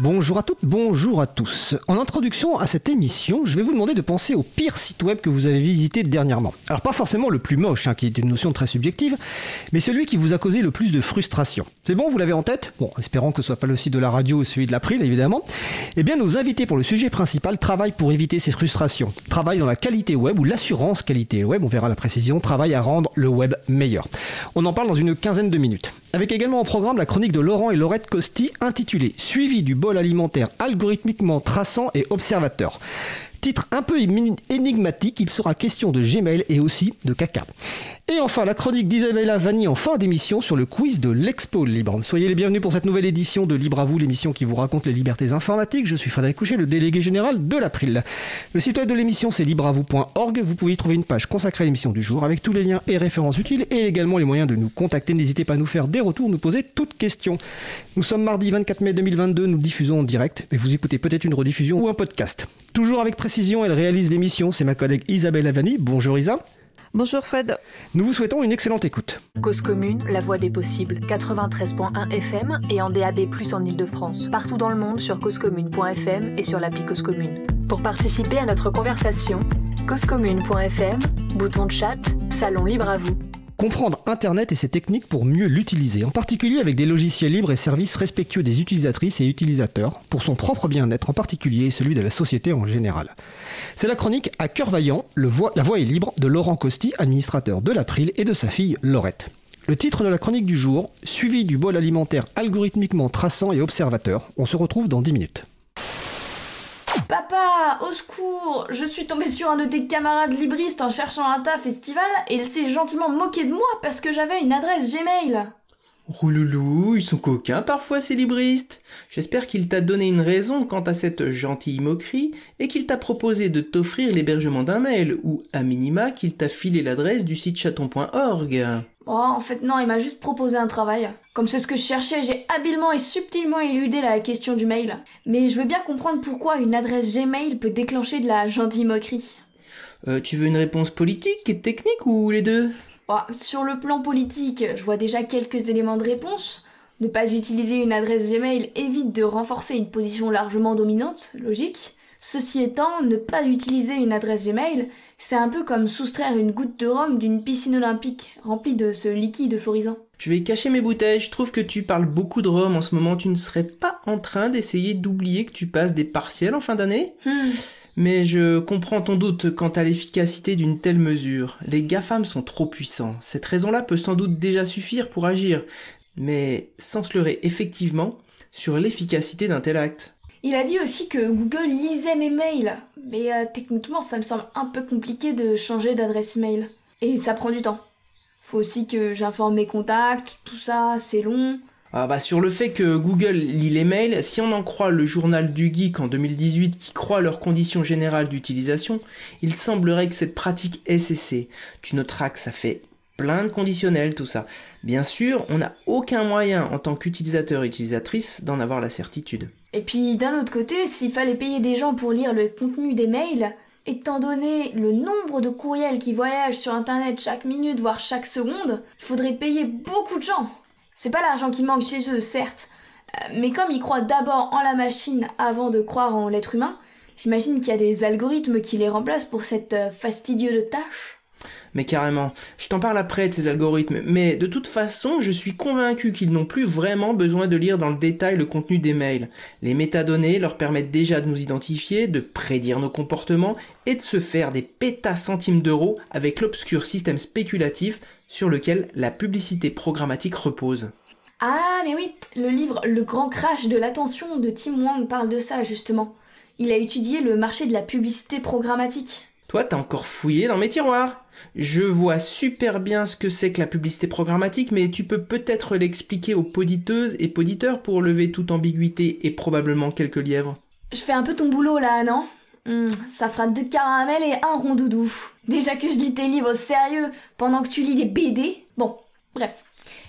Bonjour à toutes, bonjour à tous. En introduction à cette émission, je vais vous demander de penser au pire site web que vous avez visité dernièrement. Alors pas forcément le plus moche, hein, qui est une notion très subjective, mais celui qui vous a causé le plus de frustration. C'est bon, vous l'avez en tête? Bon, espérons que ce soit pas le site de la radio ou celui de l'April, évidemment. Eh bien, nos invités pour le sujet principal travaillent pour éviter ces frustrations. Travaillent dans la qualité web ou l'assurance qualité web, on verra la précision, travaillent à rendre le web meilleur. On en parle dans une quinzaine de minutes. Avec également au programme la chronique de Laurent et Laurette Costi intitulée Suivi du alimentaire algorithmiquement traçant et observateur. Titre un peu énigmatique, il sera question de Gmail et aussi de caca. Et enfin, la chronique d'Isabella Vanni en fin d'émission sur le quiz de l'Expo Libre. Soyez les bienvenus pour cette nouvelle édition de Libre à vous, l'émission qui vous raconte les libertés informatiques. Je suis Frédéric Couchet, le délégué général de l'April. Le site web de l'émission, c'est libreavou.org. Vous pouvez y trouver une page consacrée à l'émission du jour avec tous les liens et références utiles et également les moyens de nous contacter. N'hésitez pas à nous faire des retours, nous poser toutes questions. Nous sommes mardi 24 mai 2022, nous diffusons en direct, mais vous écoutez peut-être une rediffusion ou un podcast. Toujours avec précision, elle réalise l'émission. C'est ma collègue Isabelle Avani. Bonjour Isa. Bonjour Fred. Nous vous souhaitons une excellente écoute. Cause commune, la voix des possibles, 93.1 FM et en DAB+, en Ile-de-France. Partout dans le monde sur causecommune.fm et sur l'appli Cause Commune. Pour participer à notre conversation, causecommune.fm, bouton de chat, salon libre à vous comprendre Internet et ses techniques pour mieux l'utiliser, en particulier avec des logiciels libres et services respectueux des utilisatrices et utilisateurs, pour son propre bien-être en particulier et celui de la société en général. C'est la chronique à cœur vaillant, La voix est libre de Laurent Costi, administrateur de l'April, et de sa fille Laurette. Le titre de la chronique du jour, suivi du bol alimentaire algorithmiquement traçant et observateur. On se retrouve dans 10 minutes. Papa, au secours Je suis tombée sur un de tes camarades libristes en cherchant un tas festival et il s'est gentiment moqué de moi parce que j'avais une adresse Gmail. Rouloulou, ils sont coquins parfois ces libristes. J'espère qu'il t'a donné une raison quant à cette gentille moquerie et qu'il t'a proposé de t'offrir l'hébergement d'un mail ou à minima qu'il t'a filé l'adresse du site chaton.org. Oh, en fait, non, il m'a juste proposé un travail. Comme c'est ce que je cherchais, j'ai habilement et subtilement éludé la question du mail. Mais je veux bien comprendre pourquoi une adresse Gmail peut déclencher de la gentille moquerie. Euh, tu veux une réponse politique et technique ou les deux? Oh, Sur le plan politique, je vois déjà quelques éléments de réponse. Ne pas utiliser une adresse Gmail évite de renforcer une position largement dominante, logique. Ceci étant, ne pas utiliser une adresse Gmail, c'est un peu comme soustraire une goutte de rhum d'une piscine olympique remplie de ce liquide euphorisant. Je vais cacher mes bouteilles, je trouve que tu parles beaucoup de rhum en ce moment, tu ne serais pas en train d'essayer d'oublier que tu passes des partiels en fin d'année? Hmm. Mais je comprends ton doute quant à l'efficacité d'une telle mesure. Les GAFAM sont trop puissants. Cette raison-là peut sans doute déjà suffire pour agir, mais sans se leurrer effectivement sur l'efficacité d'un tel acte. Il a dit aussi que Google lisait mes mails, mais euh, techniquement ça me semble un peu compliqué de changer d'adresse mail. Et ça prend du temps. Faut aussi que j'informe mes contacts, tout ça, c'est long. Ah bah sur le fait que Google lit les mails, si on en croit le journal du geek en 2018 qui croit leurs conditions générales d'utilisation, il semblerait que cette pratique ait cessé. Tu noteras que ça fait plein de conditionnels, tout ça. Bien sûr, on n'a aucun moyen en tant qu'utilisateur utilisatrice d'en avoir la certitude. Et puis d'un autre côté, s'il fallait payer des gens pour lire le contenu des mails, étant donné le nombre de courriels qui voyagent sur internet chaque minute, voire chaque seconde, il faudrait payer beaucoup de gens. C'est pas l'argent qui manque chez eux, certes, euh, mais comme ils croient d'abord en la machine avant de croire en l'être humain, j'imagine qu'il y a des algorithmes qui les remplacent pour cette euh, fastidieuse tâche. Mais carrément, je t'en parle après de ces algorithmes, mais de toute façon, je suis convaincu qu'ils n'ont plus vraiment besoin de lire dans le détail le contenu des mails. Les métadonnées leur permettent déjà de nous identifier, de prédire nos comportements et de se faire des pétacentimes d'euros avec l'obscur système spéculatif sur lequel la publicité programmatique repose. Ah, mais oui, le livre Le grand crash de l'attention de Tim Wang parle de ça justement. Il a étudié le marché de la publicité programmatique. Toi, t'as encore fouillé dans mes tiroirs. Je vois super bien ce que c'est que la publicité programmatique, mais tu peux peut-être l'expliquer aux poditeuses et poditeurs pour lever toute ambiguïté et probablement quelques lièvres. Je fais un peu ton boulot là, non? Hmm, Ça fera deux caramels et un rond doudou. Déjà que je lis tes livres sérieux pendant que tu lis des BD. Bon, bref.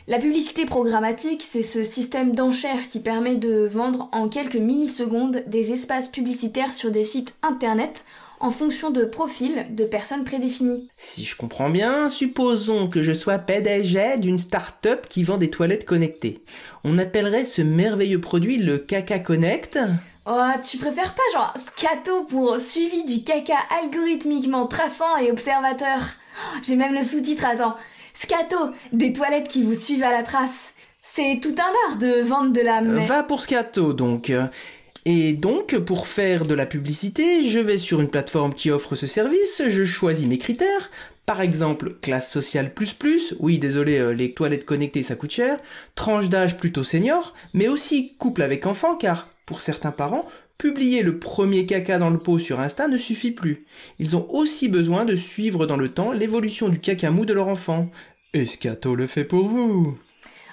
La publicité programmatique, c'est ce système d'enchères qui permet de vendre en quelques millisecondes des espaces publicitaires sur des sites internet en fonction de profils de personnes prédéfinies. Si je comprends bien, supposons que je sois PDG d'une start-up qui vend des toilettes connectées. On appellerait ce merveilleux produit le Caca Connect Oh, tu préfères pas genre scato pour suivi du caca algorithmiquement traçant et observateur? Oh, J'ai même le sous-titre, attends. Scato, des toilettes qui vous suivent à la trace. C'est tout un art de vendre de la... Va pour Scato donc. Et donc, pour faire de la publicité, je vais sur une plateforme qui offre ce service, je choisis mes critères, par exemple, classe sociale plus plus, oui désolé, euh, les toilettes connectées ça coûte cher, tranche d'âge plutôt senior, mais aussi couple avec enfant car, pour certains parents, publier le premier caca dans le pot sur Insta ne suffit plus. Ils ont aussi besoin de suivre dans le temps l'évolution du caca mou de leur enfant. Escato le fait pour vous.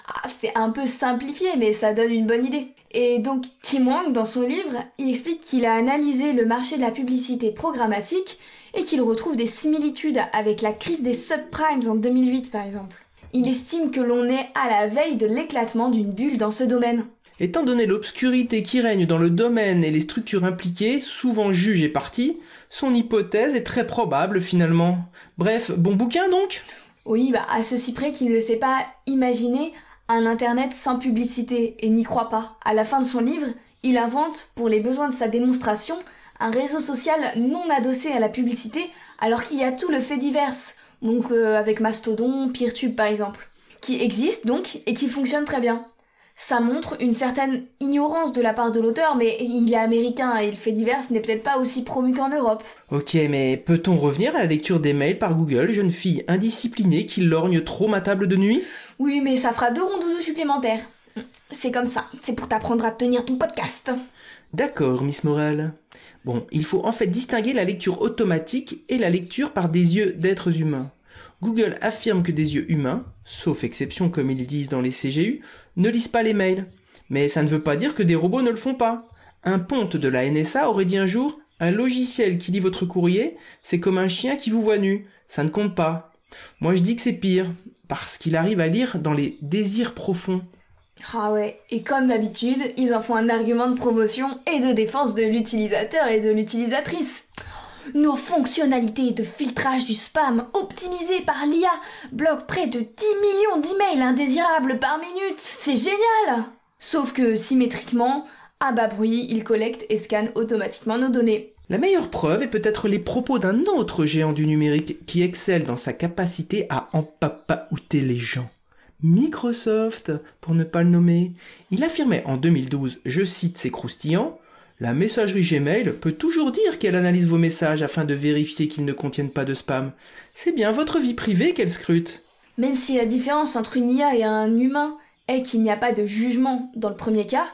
Ah, c'est un peu simplifié, mais ça donne une bonne idée. Et donc Tim Wang, dans son livre, il explique qu'il a analysé le marché de la publicité programmatique et qu'il retrouve des similitudes avec la crise des subprimes en 2008 par exemple. Il estime que l'on est à la veille de l'éclatement d'une bulle dans ce domaine. Étant donné l'obscurité qui règne dans le domaine et les structures impliquées, souvent juges et parties, son hypothèse est très probable finalement. Bref, bon bouquin donc? Oui, bah à ceci près qu'il ne sait pas imaginer un Internet sans publicité et n'y croit pas. À la fin de son livre, il invente, pour les besoins de sa démonstration, un réseau social non adossé à la publicité, alors qu'il y a tout le fait divers, donc euh, avec Mastodon, Peertube par exemple, qui existe donc et qui fonctionne très bien ça montre une certaine ignorance de la part de l'auteur, mais il est américain et le fait divers n'est peut-être pas aussi promu qu'en Europe. Ok, mais peut-on revenir à la lecture des mails par Google, jeune fille indisciplinée qui lorgne trop ma table de nuit? Oui, mais ça fera deux ronds supplémentaires. C'est comme ça, c'est pour t'apprendre à tenir ton podcast. D'accord, Miss Morale. Bon, il faut en fait distinguer la lecture automatique et la lecture par des yeux d'êtres humains. Google affirme que des yeux humains, sauf exception comme ils disent dans les CGU, ne lisent pas les mails. Mais ça ne veut pas dire que des robots ne le font pas. Un ponte de la NSA aurait dit un jour un logiciel qui lit votre courrier, c'est comme un chien qui vous voit nu. Ça ne compte pas. Moi je dis que c'est pire, parce qu'il arrive à lire dans les désirs profonds. Ah ouais, et comme d'habitude, ils en font un argument de promotion et de défense de l'utilisateur et de l'utilisatrice. Nos fonctionnalités de filtrage du spam optimisées par l'IA bloquent près de 10 millions d'emails indésirables par minute. C'est génial Sauf que symétriquement, à bas bruit, il collecte et scanne automatiquement nos données. La meilleure preuve est peut-être les propos d'un autre géant du numérique qui excelle dans sa capacité à empapaouter les gens. Microsoft, pour ne pas le nommer. Il affirmait en 2012, je cite ses croustillants, la messagerie Gmail peut toujours dire qu'elle analyse vos messages afin de vérifier qu'ils ne contiennent pas de spam. C'est bien votre vie privée qu'elle scrute. Même si la différence entre une IA et un humain est qu'il n'y a pas de jugement dans le premier cas,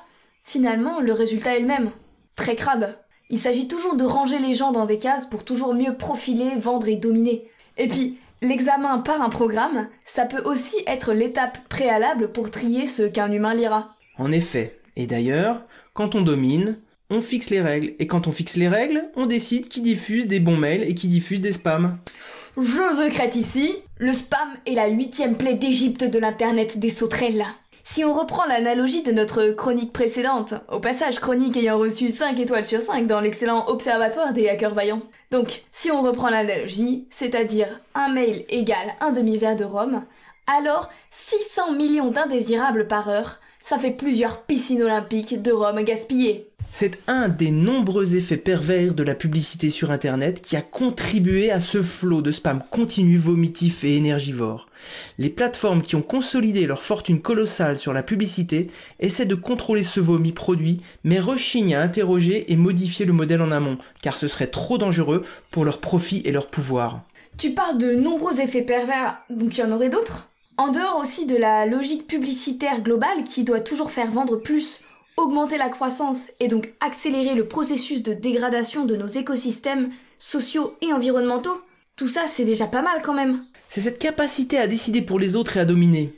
finalement le résultat est le même. Très crade. Il s'agit toujours de ranger les gens dans des cases pour toujours mieux profiler, vendre et dominer. Et puis, l'examen par un programme, ça peut aussi être l'étape préalable pour trier ce qu'un humain lira. En effet. Et d'ailleurs, quand on domine, on fixe les règles. Et quand on fixe les règles, on décide qui diffuse des bons mails et qui diffuse des spams. Je recrète ici, le spam est la huitième plaie d'Égypte de l'internet des sauterelles. Si on reprend l'analogie de notre chronique précédente, au passage chronique ayant reçu 5 étoiles sur 5 dans l'excellent observatoire des hackers vaillants. Donc, si on reprend l'analogie, c'est-à-dire un mail égale un demi-verre de rhum, alors 600 millions d'indésirables par heure, ça fait plusieurs piscines olympiques de rhum gaspillées. C'est un des nombreux effets pervers de la publicité sur Internet qui a contribué à ce flot de spam continu, vomitif et énergivore. Les plateformes qui ont consolidé leur fortune colossale sur la publicité essaient de contrôler ce vomi produit, mais rechignent à interroger et modifier le modèle en amont, car ce serait trop dangereux pour leur profit et leur pouvoir. Tu parles de nombreux effets pervers, donc il y en aurait d'autres? En dehors aussi de la logique publicitaire globale qui doit toujours faire vendre plus augmenter la croissance et donc accélérer le processus de dégradation de nos écosystèmes sociaux et environnementaux, tout ça c'est déjà pas mal quand même. C'est cette capacité à décider pour les autres et à dominer.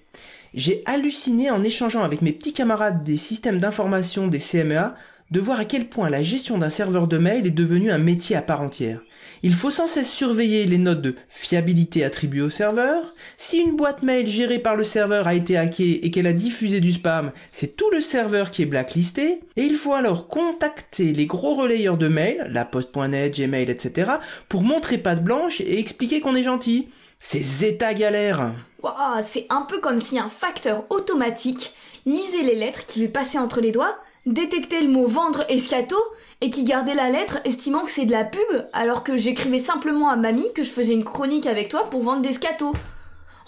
J'ai halluciné en échangeant avec mes petits camarades des systèmes d'information des CMEA de voir à quel point la gestion d'un serveur de mail est devenue un métier à part entière. Il faut sans cesse surveiller les notes de fiabilité attribuées au serveur. Si une boîte mail gérée par le serveur a été hackée et qu'elle a diffusé du spam, c'est tout le serveur qui est blacklisté. Et il faut alors contacter les gros relayeurs de mail, la poste.net, Gmail, etc., pour montrer patte blanche et expliquer qu'on est gentil. C'est zéta galère. Waouh, c'est un peu comme si un facteur automatique lisait les lettres qui lui passaient entre les doigts, détectait le mot vendre escato et qui gardait la lettre estimant que c'est de la pub alors que j'écrivais simplement à mamie que je faisais une chronique avec toi pour vendre des scatos.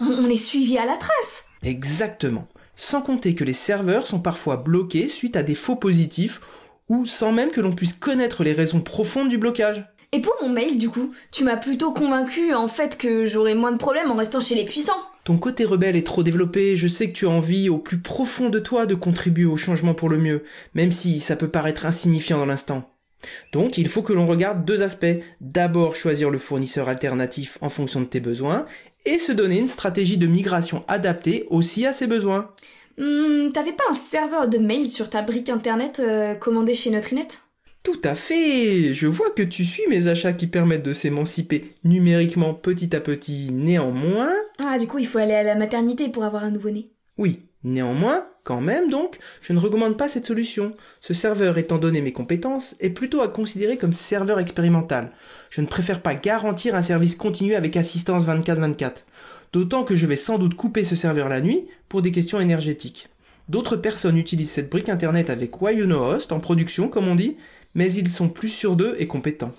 On, on est suivi à la trace. Exactement. Sans compter que les serveurs sont parfois bloqués suite à des faux positifs ou sans même que l'on puisse connaître les raisons profondes du blocage. Et pour mon mail, du coup, tu m'as plutôt convaincu en fait que j'aurais moins de problèmes en restant chez les puissants. Ton côté rebelle est trop développé, je sais que tu as envie au plus profond de toi de contribuer au changement pour le mieux, même si ça peut paraître insignifiant dans l'instant. Donc il faut que l'on regarde deux aspects. D'abord choisir le fournisseur alternatif en fonction de tes besoins, et se donner une stratégie de migration adaptée aussi à ses besoins. Hmm, T'avais pas un serveur de mail sur ta brique internet euh, commandé chez Nutrinet Tout à fait Je vois que tu suis mes achats qui permettent de s'émanciper numériquement petit à petit. Néanmoins... Ah, du coup, il faut aller à la maternité pour avoir un nouveau-né. Oui, néanmoins, quand même donc, je ne recommande pas cette solution. Ce serveur, étant donné mes compétences, est plutôt à considérer comme serveur expérimental. Je ne préfère pas garantir un service continu avec assistance 24-24. D'autant que je vais sans doute couper ce serveur la nuit pour des questions énergétiques. D'autres personnes utilisent cette brique internet avec Why You Know Host en production, comme on dit, mais ils sont plus sûrs d'eux et compétents.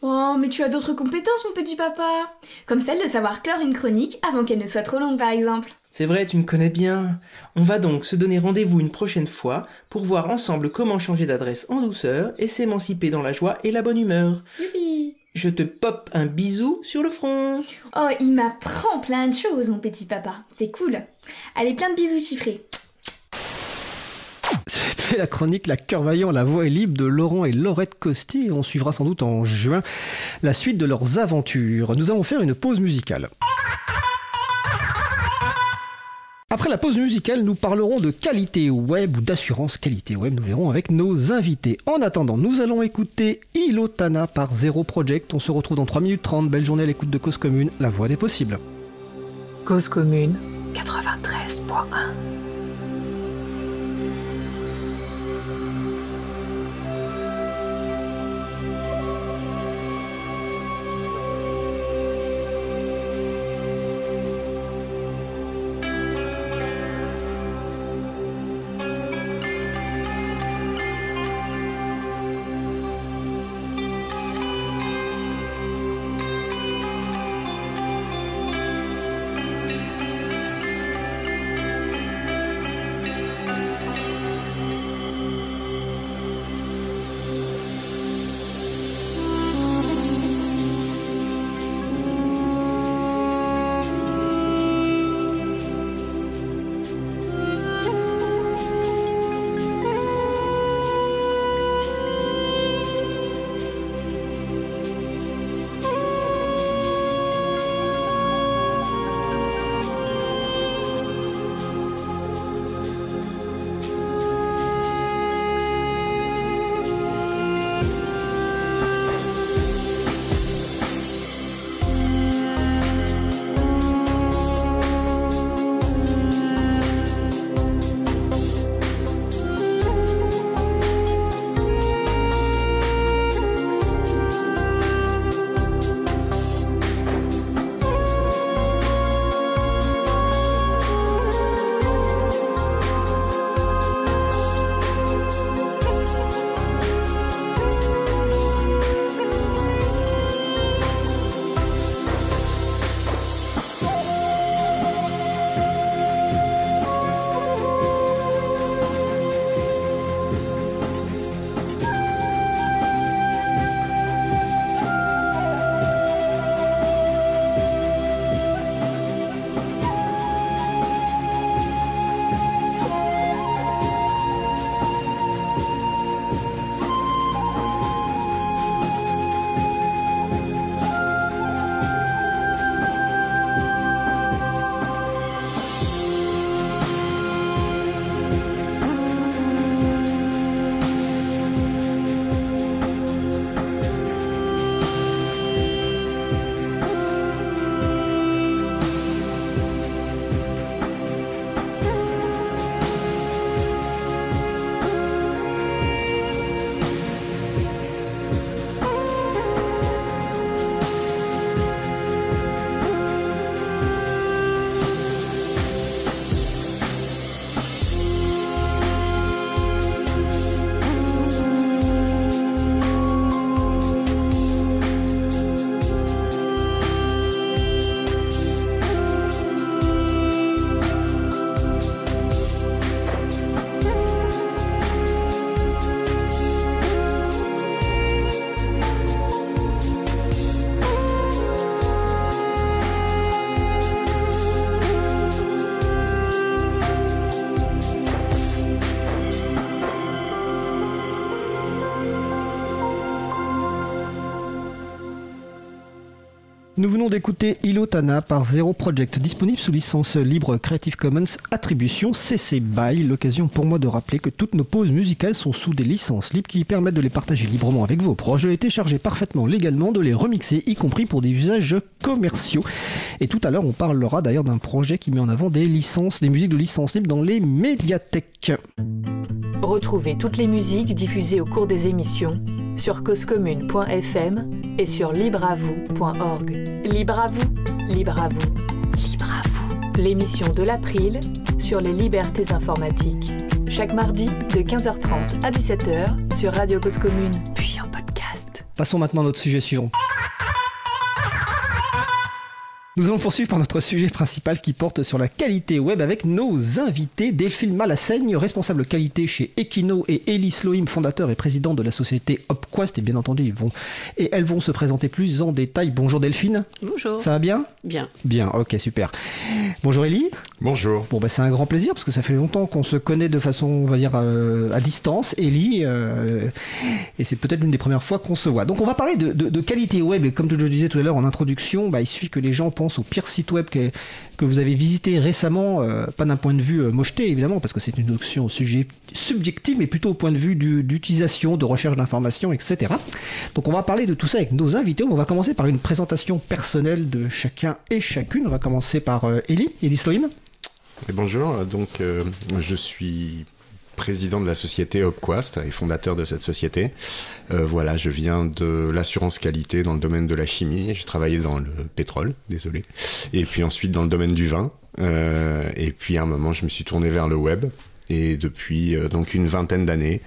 Oh, mais tu as d'autres compétences, mon petit papa Comme celle de savoir clore une chronique avant qu'elle ne soit trop longue, par exemple. C'est vrai, tu me connais bien. On va donc se donner rendez-vous une prochaine fois pour voir ensemble comment changer d'adresse en douceur et s'émanciper dans la joie et la bonne humeur. Youpi Je te pop un bisou sur le front. Oh, il m'apprend plein de choses, mon petit papa. C'est cool. Allez, plein de bisous chiffrés. C'était la chronique La Cœur Vaillant, la voix est libre de Laurent et Laurette Costi. On suivra sans doute en juin la suite de leurs aventures. Nous allons faire une pause musicale. Après la pause musicale, nous parlerons de qualité web ou d'assurance qualité web. Nous verrons avec nos invités. En attendant, nous allons écouter Ilotana par Zero Project. On se retrouve dans 3 minutes 30. Belle journée à l'écoute de Cause Commune, la voix des possibles. Cause commune 93.1. Nous venons d'écouter Ilotana par Zero Project, disponible sous licence libre Creative Commons Attribution CC BY. L'occasion pour moi de rappeler que toutes nos pauses musicales sont sous des licences libres qui permettent de les partager librement avec vos proches, et télécharger parfaitement légalement, de les remixer, y compris pour des usages commerciaux. Et tout à l'heure, on parlera d'ailleurs d'un projet qui met en avant des licences, des musiques de licence libre dans les médiathèques. Retrouvez toutes les musiques diffusées au cours des émissions sur causecommune.fm et sur libreavoue.org. Libre à vous, libre vous, libre vous. L'émission de l'April sur les libertés informatiques. Chaque mardi de 15h30 à 17h sur Radio Cause Commune, puis en podcast. Passons maintenant à notre sujet suivant. Nous allons poursuivre par notre sujet principal qui porte sur la qualité web avec nos invités. Delphine Malassaigne, responsable qualité chez Equino et Elie Sloim, fondateur et président de la société Opquest. Et bien entendu, ils vont, et elles vont se présenter plus en détail. Bonjour Delphine. Bonjour. Ça va bien? Bien. Bien, ok, super. Bonjour Elie. Bonjour. Bon, bah, c'est un grand plaisir parce que ça fait longtemps qu'on se connaît de façon, on va dire, euh, à distance, Elie, euh, et c'est peut-être l'une des premières fois qu'on se voit. Donc, on va parler de, de- de qualité web, et comme je le disais tout à l'heure en introduction, bah, il suffit que les gens pensent au pire site web que, que vous avez visité récemment, euh, pas d'un point de vue euh, mocheté évidemment, parce que c'est une notion subjective, mais plutôt au point de vue du- d'utilisation, de recherche d'informations, etc. Donc, on va parler de tout ça avec nos invités. On va commencer par une présentation personnelle de chacun et chacune. On va commencer par euh, Elie, Elie Sloim. Bonjour, donc euh, je suis président de la société Opquast et fondateur de cette société. Euh, voilà, je viens de l'assurance qualité dans le domaine de la chimie. J'ai travaillé dans le pétrole, désolé. Et puis ensuite dans le domaine du vin. Euh, et puis à un moment, je me suis tourné vers le web. Et depuis euh, donc une vingtaine d'années,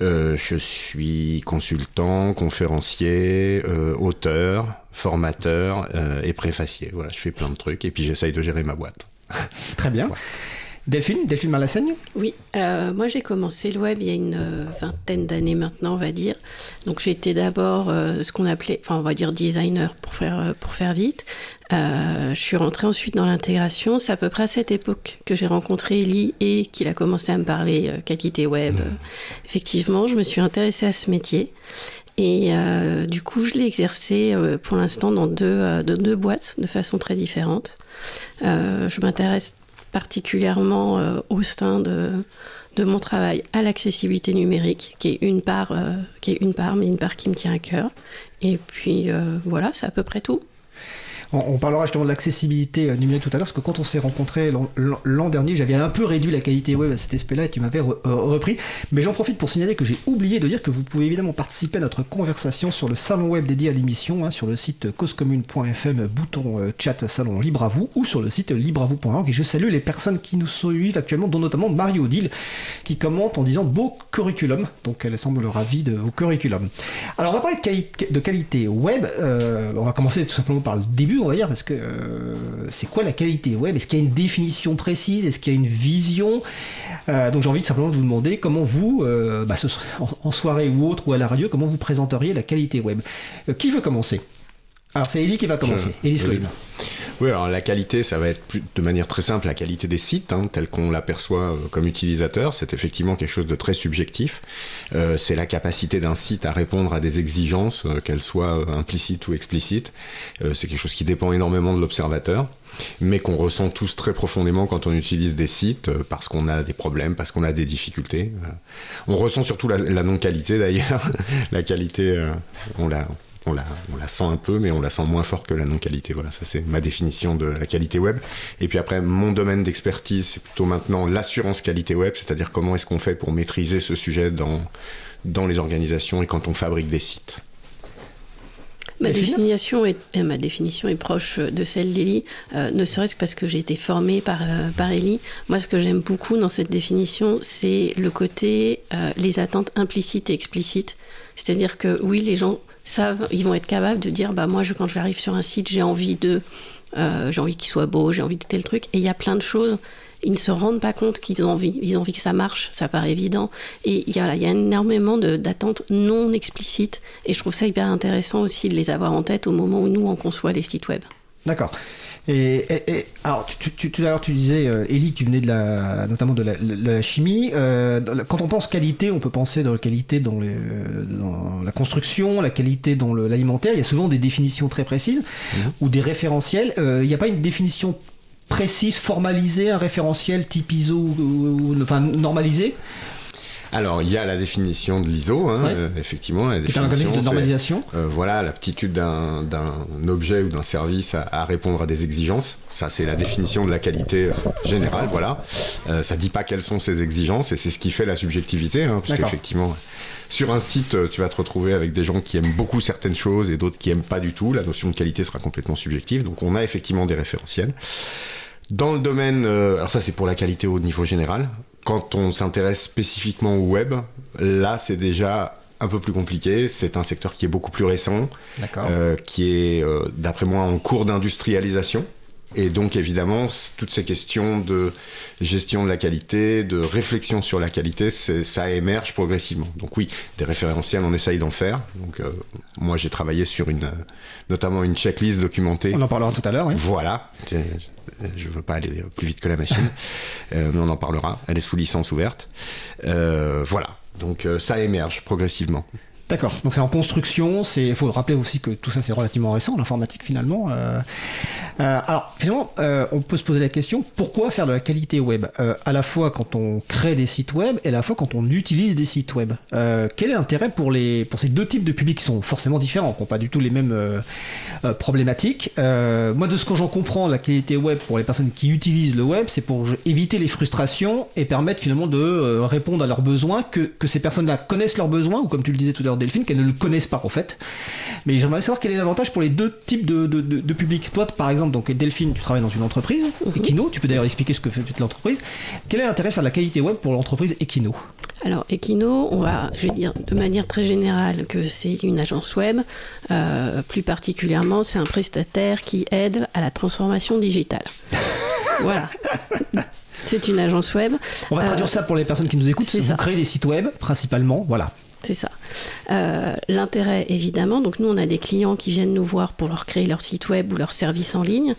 euh, je suis consultant, conférencier, euh, auteur, formateur euh, et préfacier. Voilà, je fais plein de trucs et puis j'essaye de gérer ma boîte. Très bien. Delphine, Delphine Malassaigne Oui, euh, moi j'ai commencé le web il y a une euh, vingtaine d'années maintenant, on va dire. Donc j'étais d'abord euh, ce qu'on appelait, enfin on va dire designer pour faire, pour faire vite. Je suis rentrée ensuite dans l'intégration. C'est à peu près à cette époque que j'ai rencontré Ellie et qu'il a commencé à me parler qualité web. Euh, Effectivement, je me suis intéressée à ce métier. Et euh, du coup, je l'ai exercé euh, pour l'instant dans deux, euh, deux boîtes de façon très différente. Je m'intéresse particulièrement euh, au sein de, mon travail à l'accessibilité numérique, qui est une part, euh, qui est une part, mais une part qui me tient à cœur. Et puis euh, voilà, c'est à peu près tout. On, parlera justement de l'accessibilité euh, numérique tout à l'heure, parce que quand on s'est rencontrés l'an- dernier, j'avais un peu réduit la qualité web à cet aspect-là et tu m'avais euh, repris. Mais j'en profite pour signaler que j'ai oublié de dire que vous pouvez évidemment participer à notre conversation sur le salon web dédié à l'émission, hein, sur le site causecommune.fm, bouton euh, chat salon libre à vous, ou sur le site libreavou.org. Et je salue les personnes qui nous suivent actuellement, dont notamment Marie Odile, qui commente en disant beau curriculum. Donc elle semble ravie de vos curriculum. Alors on va parler de, quali- de qualité web. On va commencer tout simplement par le début, on va dire, parce que euh, c'est quoi la qualité? Web Est-ce qu'il y a une définition précise? Est-ce qu'il y a une vision? Euh, Donc j'ai envie de simplement de vous demander comment vous, euh, bah, en, en soirée ou autre, ou à la radio, comment vous présenteriez la qualité web. Qui veut commencer? Alors c'est Ellie qui va commencer. Je- Ellie oui. Sloim. Oui, alors la qualité, ça va être plus- de manière très simple la qualité des sites, hein, tel qu'on l'aperçoit euh, comme utilisateur. C'est effectivement quelque chose de très subjectif. Euh, c'est la capacité d'un site à répondre à des exigences, euh, qu'elles soient euh, implicites ou explicites. C'est quelque chose qui dépend énormément de l'observateur, mais qu'on ressent tous très profondément quand on utilise des sites, parce qu'on a des problèmes, parce qu'on a des difficultés. On ressent surtout la, la non-qualité d'ailleurs. la qualité, on la on la, on la sent un peu, mais on la sent moins fort que la non-qualité. Voilà, ça c'est ma définition de la qualité web. Et puis après, mon domaine d'expertise, c'est plutôt maintenant l'assurance qualité web, c'est-à-dire comment est-ce qu'on fait pour maîtriser ce sujet dans, dans les organisations et quand on fabrique des sites. Ma définition, est, euh, ma définition est proche de celle d'Elie, euh, ne serait-ce que parce que j'ai été formée par, euh, par Elie. Moi, ce que j'aime beaucoup dans cette définition, c'est le côté, euh, les attentes implicites et explicites. C'est-à-dire que oui, les gens ils vont être capables de dire, bah moi, je, quand j'arrive sur un site, j'ai envie de, euh, j'ai envie qu'il soit beau, j'ai envie de tel truc. Et il y a plein de choses ils ne se rendent pas compte qu'ils ont envie. Ils ont envie que ça marche, ça paraît évident. Et il y a, énormément d'attentes non explicites. Et je trouve ça hyper intéressant aussi de les avoir en tête au moment où nous, on conçoit les sites web. D'accord. Et, et- et- alors, tu, tu, tout à l'heure, tu disais, euh, Élie, que tu venais de la, notamment de la, de la chimie. Euh, quand on pense qualité, on peut penser dans la qualité dans, les, euh, dans la construction, la qualité dans l'alimentaire. Il y a souvent des définitions très précises ou des référentiels. Euh, il n'y a pas une définition précise, formalisée, un référentiel type ISO, ou, ou- ou- enfin normalisé, Alors, il y a la définition de l'ISO, hein, Ouais. euh, effectivement. La de définition, c'est, normalisation. euh, voilà, l'aptitude d'un, d'un objet ou d'un service à, à répondre à des exigences. Ça, c'est la définition de la qualité euh, générale, voilà. Euh, ça dit pas quelles sont ces exigences et c'est ce qui fait la subjectivité, hein, parce qu'effectivement, sur un site, euh, tu vas te retrouver avec des gens qui aiment beaucoup certaines choses et d'autres qui aiment pas du tout. La notion de qualité sera complètement subjective. Donc, on a effectivement des référentiels. Dans le domaine, euh, alors ça c'est pour la qualité au niveau général. Quand on s'intéresse spécifiquement au web, là c'est déjà un peu plus compliqué. C'est un secteur qui est beaucoup plus récent, euh, qui est, euh, d'après moi, en cours d'industrialisation. Et donc évidemment, toutes ces questions de gestion de la qualité, de réflexion sur la qualité, ça émerge progressivement. Donc oui, des référentiels, on essaye d'en faire. Donc euh, moi j'ai travaillé sur une, notamment une checklist documentée On en parlera tout à l'heure, oui. voilà. Je- Je veux pas aller plus vite que la machine, Euh, mais on en parlera. Elle est sous licence ouverte. Euh, voilà. Donc euh, ça émerge progressivement. D'accord. Donc c'est en construction. Il faut rappeler aussi que tout ça c'est relativement récent, l'informatique finalement. Euh, euh, alors finalement, euh, on peut se poser la question pourquoi faire de la qualité web? À la fois quand on crée des sites web et à la fois quand on utilise des sites web. Quel est l'intérêt pour pour ces deux types de publics qui sont forcément différents, qui n'ont pas du tout les mêmes problématiques? Moi, de ce que j'en comprends, la qualité web pour les personnes qui utilisent le web, c'est pour éviter les frustrations et permettre finalement de répondre à leurs besoins, que, que ces personnes-là connaissent leurs besoins, ou comme tu le disais tout à l'heure, Delphine, qu'elles ne le connaissent pas en fait. Mais j'aimerais savoir quel est l'avantage pour les deux types de, de, de, de publics. Toi, par exemple, donc Delphine, tu travailles dans une entreprise, Equino, tu peux d'ailleurs expliquer ce que fait l'entreprise. Quel est l'intérêt de faire de la qualité web pour l'entreprise Equino? Alors, Equino, on va, je vais dire de manière très générale que c'est une agence web. Euh, plus particulièrement, c'est un prestataire qui aide à la transformation digitale. voilà. C'est une agence web. On va Euh, traduire ça pour les personnes qui nous écoutent. c'est Vous ça. créez des sites web, principalement, voilà. C'est ça. Euh, L'intérêt, évidemment, donc nous, on a des clients qui viennent nous voir pour leur créer leur site web ou leur service en ligne.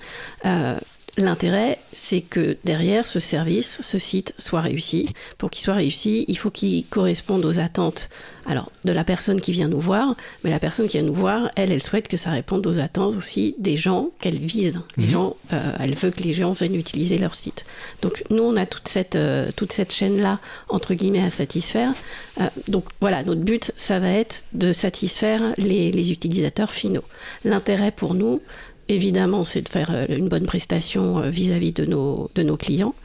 Euh, L'intérêt, c'est que derrière ce service, ce site soit réussi. Pour qu'il soit réussi, il faut qu'il corresponde aux attentes alors, de la personne qui vient nous voir, mais la personne qui vient nous voir, elle, elle souhaite que ça réponde aux attentes aussi des gens qu'elle vise. Les Mhm. gens, euh, elle veut que les gens viennent utiliser leur site. Donc, nous, on a toute cette, euh, toute cette chaîne-là, entre guillemets, à satisfaire. Euh, donc, voilà, notre but, ça va être de satisfaire les, les utilisateurs finaux. L'intérêt pour nous, évidemment, c'est de faire une bonne prestation vis-à-vis de nos, de nos clients.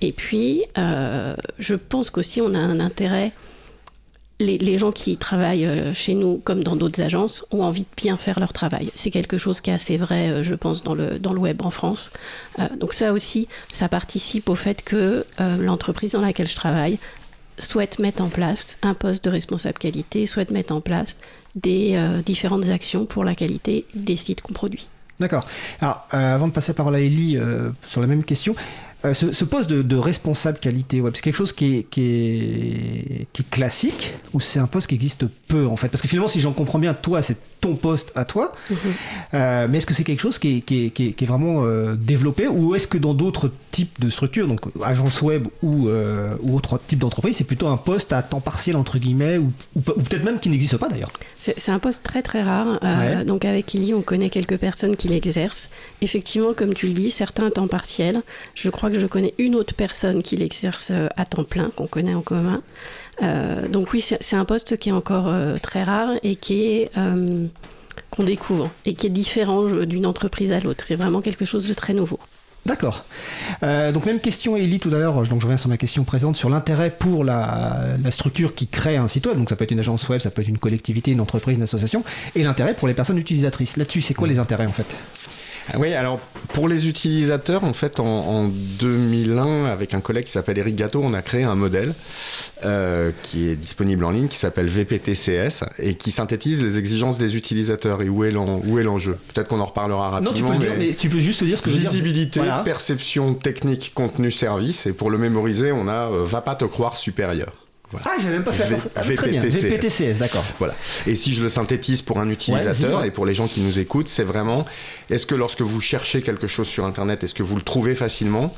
Et puis, euh, je pense qu'aussi, on a un intérêt les, gens qui travaillent euh, chez nous, comme dans d'autres agences, ont envie de bien faire leur travail. C'est quelque chose qui est assez vrai, euh, je pense, dans le, dans le web en France. Euh, donc ça aussi, ça participe au fait que l'entreprise dans laquelle je travaille souhaite mettre en place un poste de responsable qualité, souhaite mettre en place des différentes actions pour la qualité des sites qu'on produit. D'accord. Alors, avant de passer la parole à Ellie sur la même question, euh, ce, ce poste de, de responsable qualité web, c'est quelque chose qui est, qui est, qui est classique ou c'est un poste qui existe peu en fait? Parce que finalement, si j'en comprends bien, toi, c'est ton poste à toi, Euh, mais est-ce que c'est quelque chose qui est, qui est- qui est- qui est vraiment euh, développé ou est-ce que dans d'autres types de structures, donc agence web ou, euh, ou autre type d'entreprise, c'est plutôt un poste à temps partiel entre guillemets ou, ou pe- ou peut-être même qui n'existe pas d'ailleurs? C'est un poste très très rare. Euh, Ouais. Donc avec Ellie, on connaît quelques personnes qui l'exercent. Effectivement, comme tu le dis, certains à temps partiel. Je crois que je connais une autre personne qui l'exerce à temps plein, qu'on connaît en commun. Euh, donc oui, c'est un poste qui est encore euh, très rare et qui est euh, qu'on découvre et qui est différent d'une entreprise à l'autre. C'est vraiment quelque chose de très nouveau. D'accord. Euh, donc même question Ellie tout à l'heure, donc je reviens sur ma question présente sur l'intérêt pour la, la structure qui crée un site web, donc ça peut être une agence web, ça peut être une collectivité, une entreprise, une association, et l'intérêt pour les personnes utilisatrices. Là-dessus, c'est quoi les intérêts en fait? Oui, alors pour les utilisateurs, en fait, en, en 2001, avec un collègue qui s'appelle Eric Gâteau, on a créé un modèle euh, qui est disponible en ligne, qui s'appelle VPTCS, et qui synthétise les exigences des utilisateurs et où est l'enjeu. Peut-être qu'on en reparlera rapidement. Non, tu peux le dire, mais- tu peux juste dire ce que je veux dire. Visibilité, Voilà. perception, technique, contenu, service. Et pour le mémoriser, on a euh, Va pas te croire supérieur. Voilà. Ah, j'avais même pas fait V-. Ah, Très bien, VPTCS. VPTCS, d'accord. Voilà. Et si je le synthétise pour un utilisateur ouais. et pour les gens qui nous écoutent, c'est vraiment est-ce que lorsque vous cherchez quelque chose sur Internet, est-ce que vous le trouvez facilement?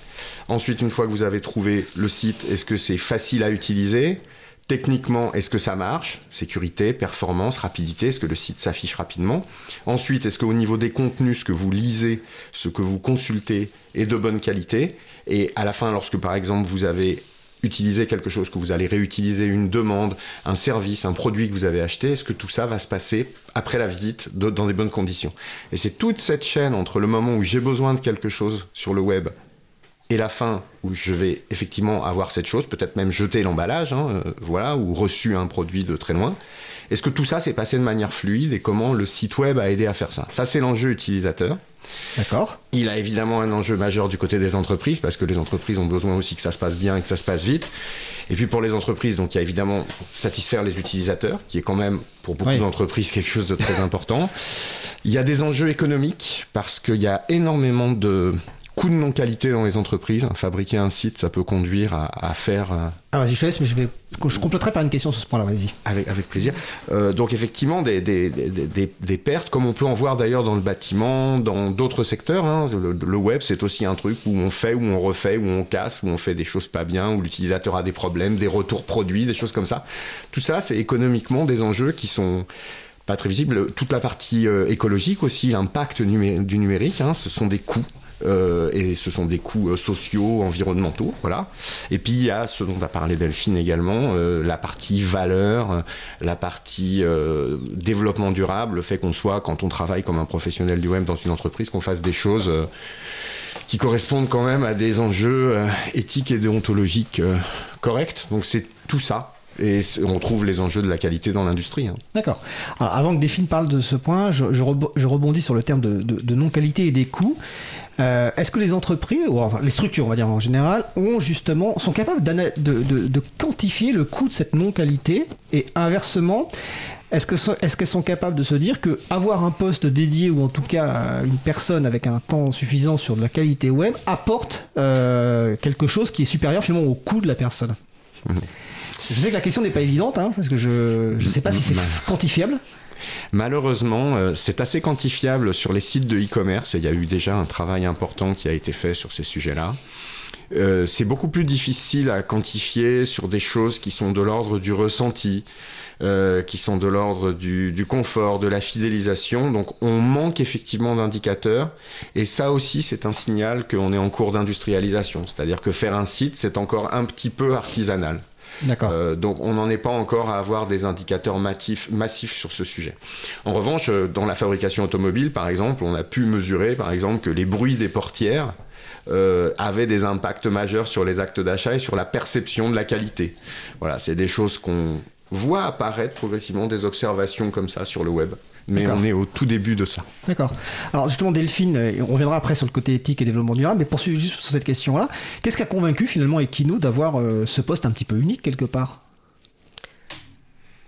Ensuite, une fois que vous avez trouvé le site, est-ce que c'est facile à utiliser? Techniquement, est-ce que ça marche? Sécurité, performance, rapidité, est-ce que le site s'affiche rapidement? Ensuite, est-ce qu'au niveau des contenus, ce que vous lisez, ce que vous consultez est de bonne qualité? Et à la fin, lorsque par exemple vous avez utilisé quelque chose que vous allez réutiliser, une demande, un service, un produit que vous avez acheté, est-ce que tout ça va se passer après la visite dans des bonnes conditions? Et c'est toute cette chaîne entre le moment où j'ai besoin de quelque chose sur le web et la fin où je vais effectivement avoir cette chose, peut-être même jeter l'emballage, hein, euh, voilà, ou reçu un produit de très loin. Est-ce que tout ça s'est passé de manière fluide et comment le site web a aidé à faire ça? Ça, c'est l'enjeu utilisateur. D'accord. Il a évidemment un enjeu majeur du côté des entreprises parce que les entreprises ont besoin aussi que ça se passe bien et que ça se passe vite. Et puis pour les entreprises, donc il y a évidemment satisfaire les utilisateurs, qui est quand même pour beaucoup Oui. d'entreprises quelque chose de très important. Il y a des enjeux économiques parce qu'il y a énormément de coûts de non-qualité dans les entreprises. Fabriquer un site, ça peut conduire à, à faire euh, Ah, vas-y, je te laisse, mais je vais. Je compléterai par une question sur ce point-là, vas-y. avec, avec plaisir. Euh, donc effectivement, des, des, des, pertes, comme on peut en voir d'ailleurs dans le bâtiment, dans d'autres secteurs. hein. Le, le web, c'est aussi un truc où on fait, où on refait, où on casse, où on fait des choses pas bien, où l'utilisateur a des problèmes, des retours produits, des choses comme ça. Tout ça, c'est économiquement des enjeux qui sont pas très visibles. Toute la partie euh, écologique aussi, l'impact numé- du numérique, hein, ce sont des coûts. Euh, et ce sont des coûts euh, sociaux, environnementaux, voilà. Et puis il y a ce dont a parlé Delphine également, euh, la partie valeur, la partie développement durable, le fait qu'on soit, quand on travaille comme un professionnel du web dans une entreprise, qu'on fasse des choses qui correspondent quand même à des enjeux éthiques et déontologiques corrects. Donc c'est tout ça. Et on trouve les enjeux de la qualité dans l'industrie. hein. D'accord. Avant que Delphine parle de ce point, je, je rebo- je rebondis sur le terme de non-qualité et des coûts. Euh, Est-ce que les entreprises, ou enfin, les structures, on va dire en général, ont justement, sont capables de, de- de quantifier le coût de cette non-qualité Et inversement, est-ce qu'elles sont capables de se dire que avoir un poste dédié ou en tout cas euh, une personne avec un temps suffisant sur de la qualité web apporte euh, quelque chose qui est supérieur finalement au coût de la personne? Je sais que la question n'est pas évidente, hein, parce que je ne sais pas si c'est quantifiable. Malheureusement, euh, c'est assez quantifiable sur les sites de e-commerce et il y a eu déjà un travail important qui a été fait sur ces sujets-là. Euh, c'est beaucoup plus difficile à quantifier sur des choses qui sont de l'ordre du ressenti, euh, qui sont de l'ordre du, du confort, de la fidélisation. Donc on manque effectivement d'indicateurs et ça aussi c'est un signal qu'on est en cours d'industrialisation. C'est-à-dire que faire un site c'est encore un petit peu artisanal. Euh, donc on n'en est pas encore à avoir des indicateurs massifs, massifs sur ce sujet. En revanche, euh, dans la fabrication automobile, par exemple, on a pu mesurer, par exemple, que les bruits des portières euh, avaient des impacts majeurs sur les actes d'achat et sur la perception de la qualité. Voilà, c'est des choses qu'on voit apparaître progressivement, des observations comme ça sur le web. Mais on est au tout début de ça. D'accord. Alors justement, Delphine, on reviendra après sur le côté éthique et développement durable, mais poursuivre juste sur cette question-là. Qu'est-ce qui a convaincu finalement Equino d'avoir euh, ce poste un petit peu unique quelque part?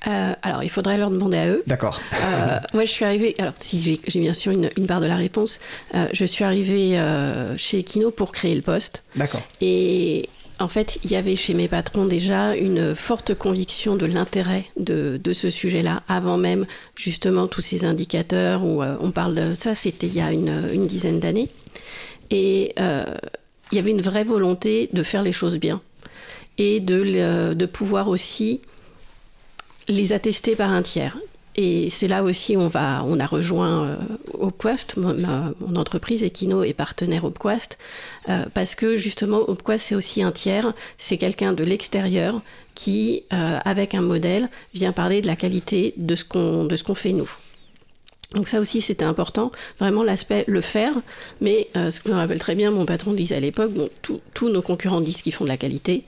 Euh, alors, il faudrait leur demander à eux. D'accord. Euh, moi, je suis arrivée. Alors, si j'ai- bien sûr une, une part de la réponse, euh, je suis arrivée euh, chez Equino pour créer le poste. D'accord. Et en fait, il y avait chez mes patrons déjà une forte conviction de l'intérêt de, ce sujet-là, avant même justement tous ces indicateurs où euh, on parle de ça, c'était il y a une, dizaine d'années. Et euh, il y avait une vraie volonté de faire les choses bien et de, pouvoir aussi les attester par un tiers. Et c'est là aussi on a rejoint euh, ma- mon entreprise Equino est partenaire Opquast, euh, parce que justement Opquast c'est aussi un tiers, c'est quelqu'un de l'extérieur qui, euh, avec un modèle, vient parler de la qualité de ce qu'on qu'on fait nous. Donc ça aussi c'était important, vraiment l'aspect le faire, mais euh, ce que je me rappelle très bien, mon patron disait à l'époque, bon, tous- nos concurrents disent qu'ils font de la qualité,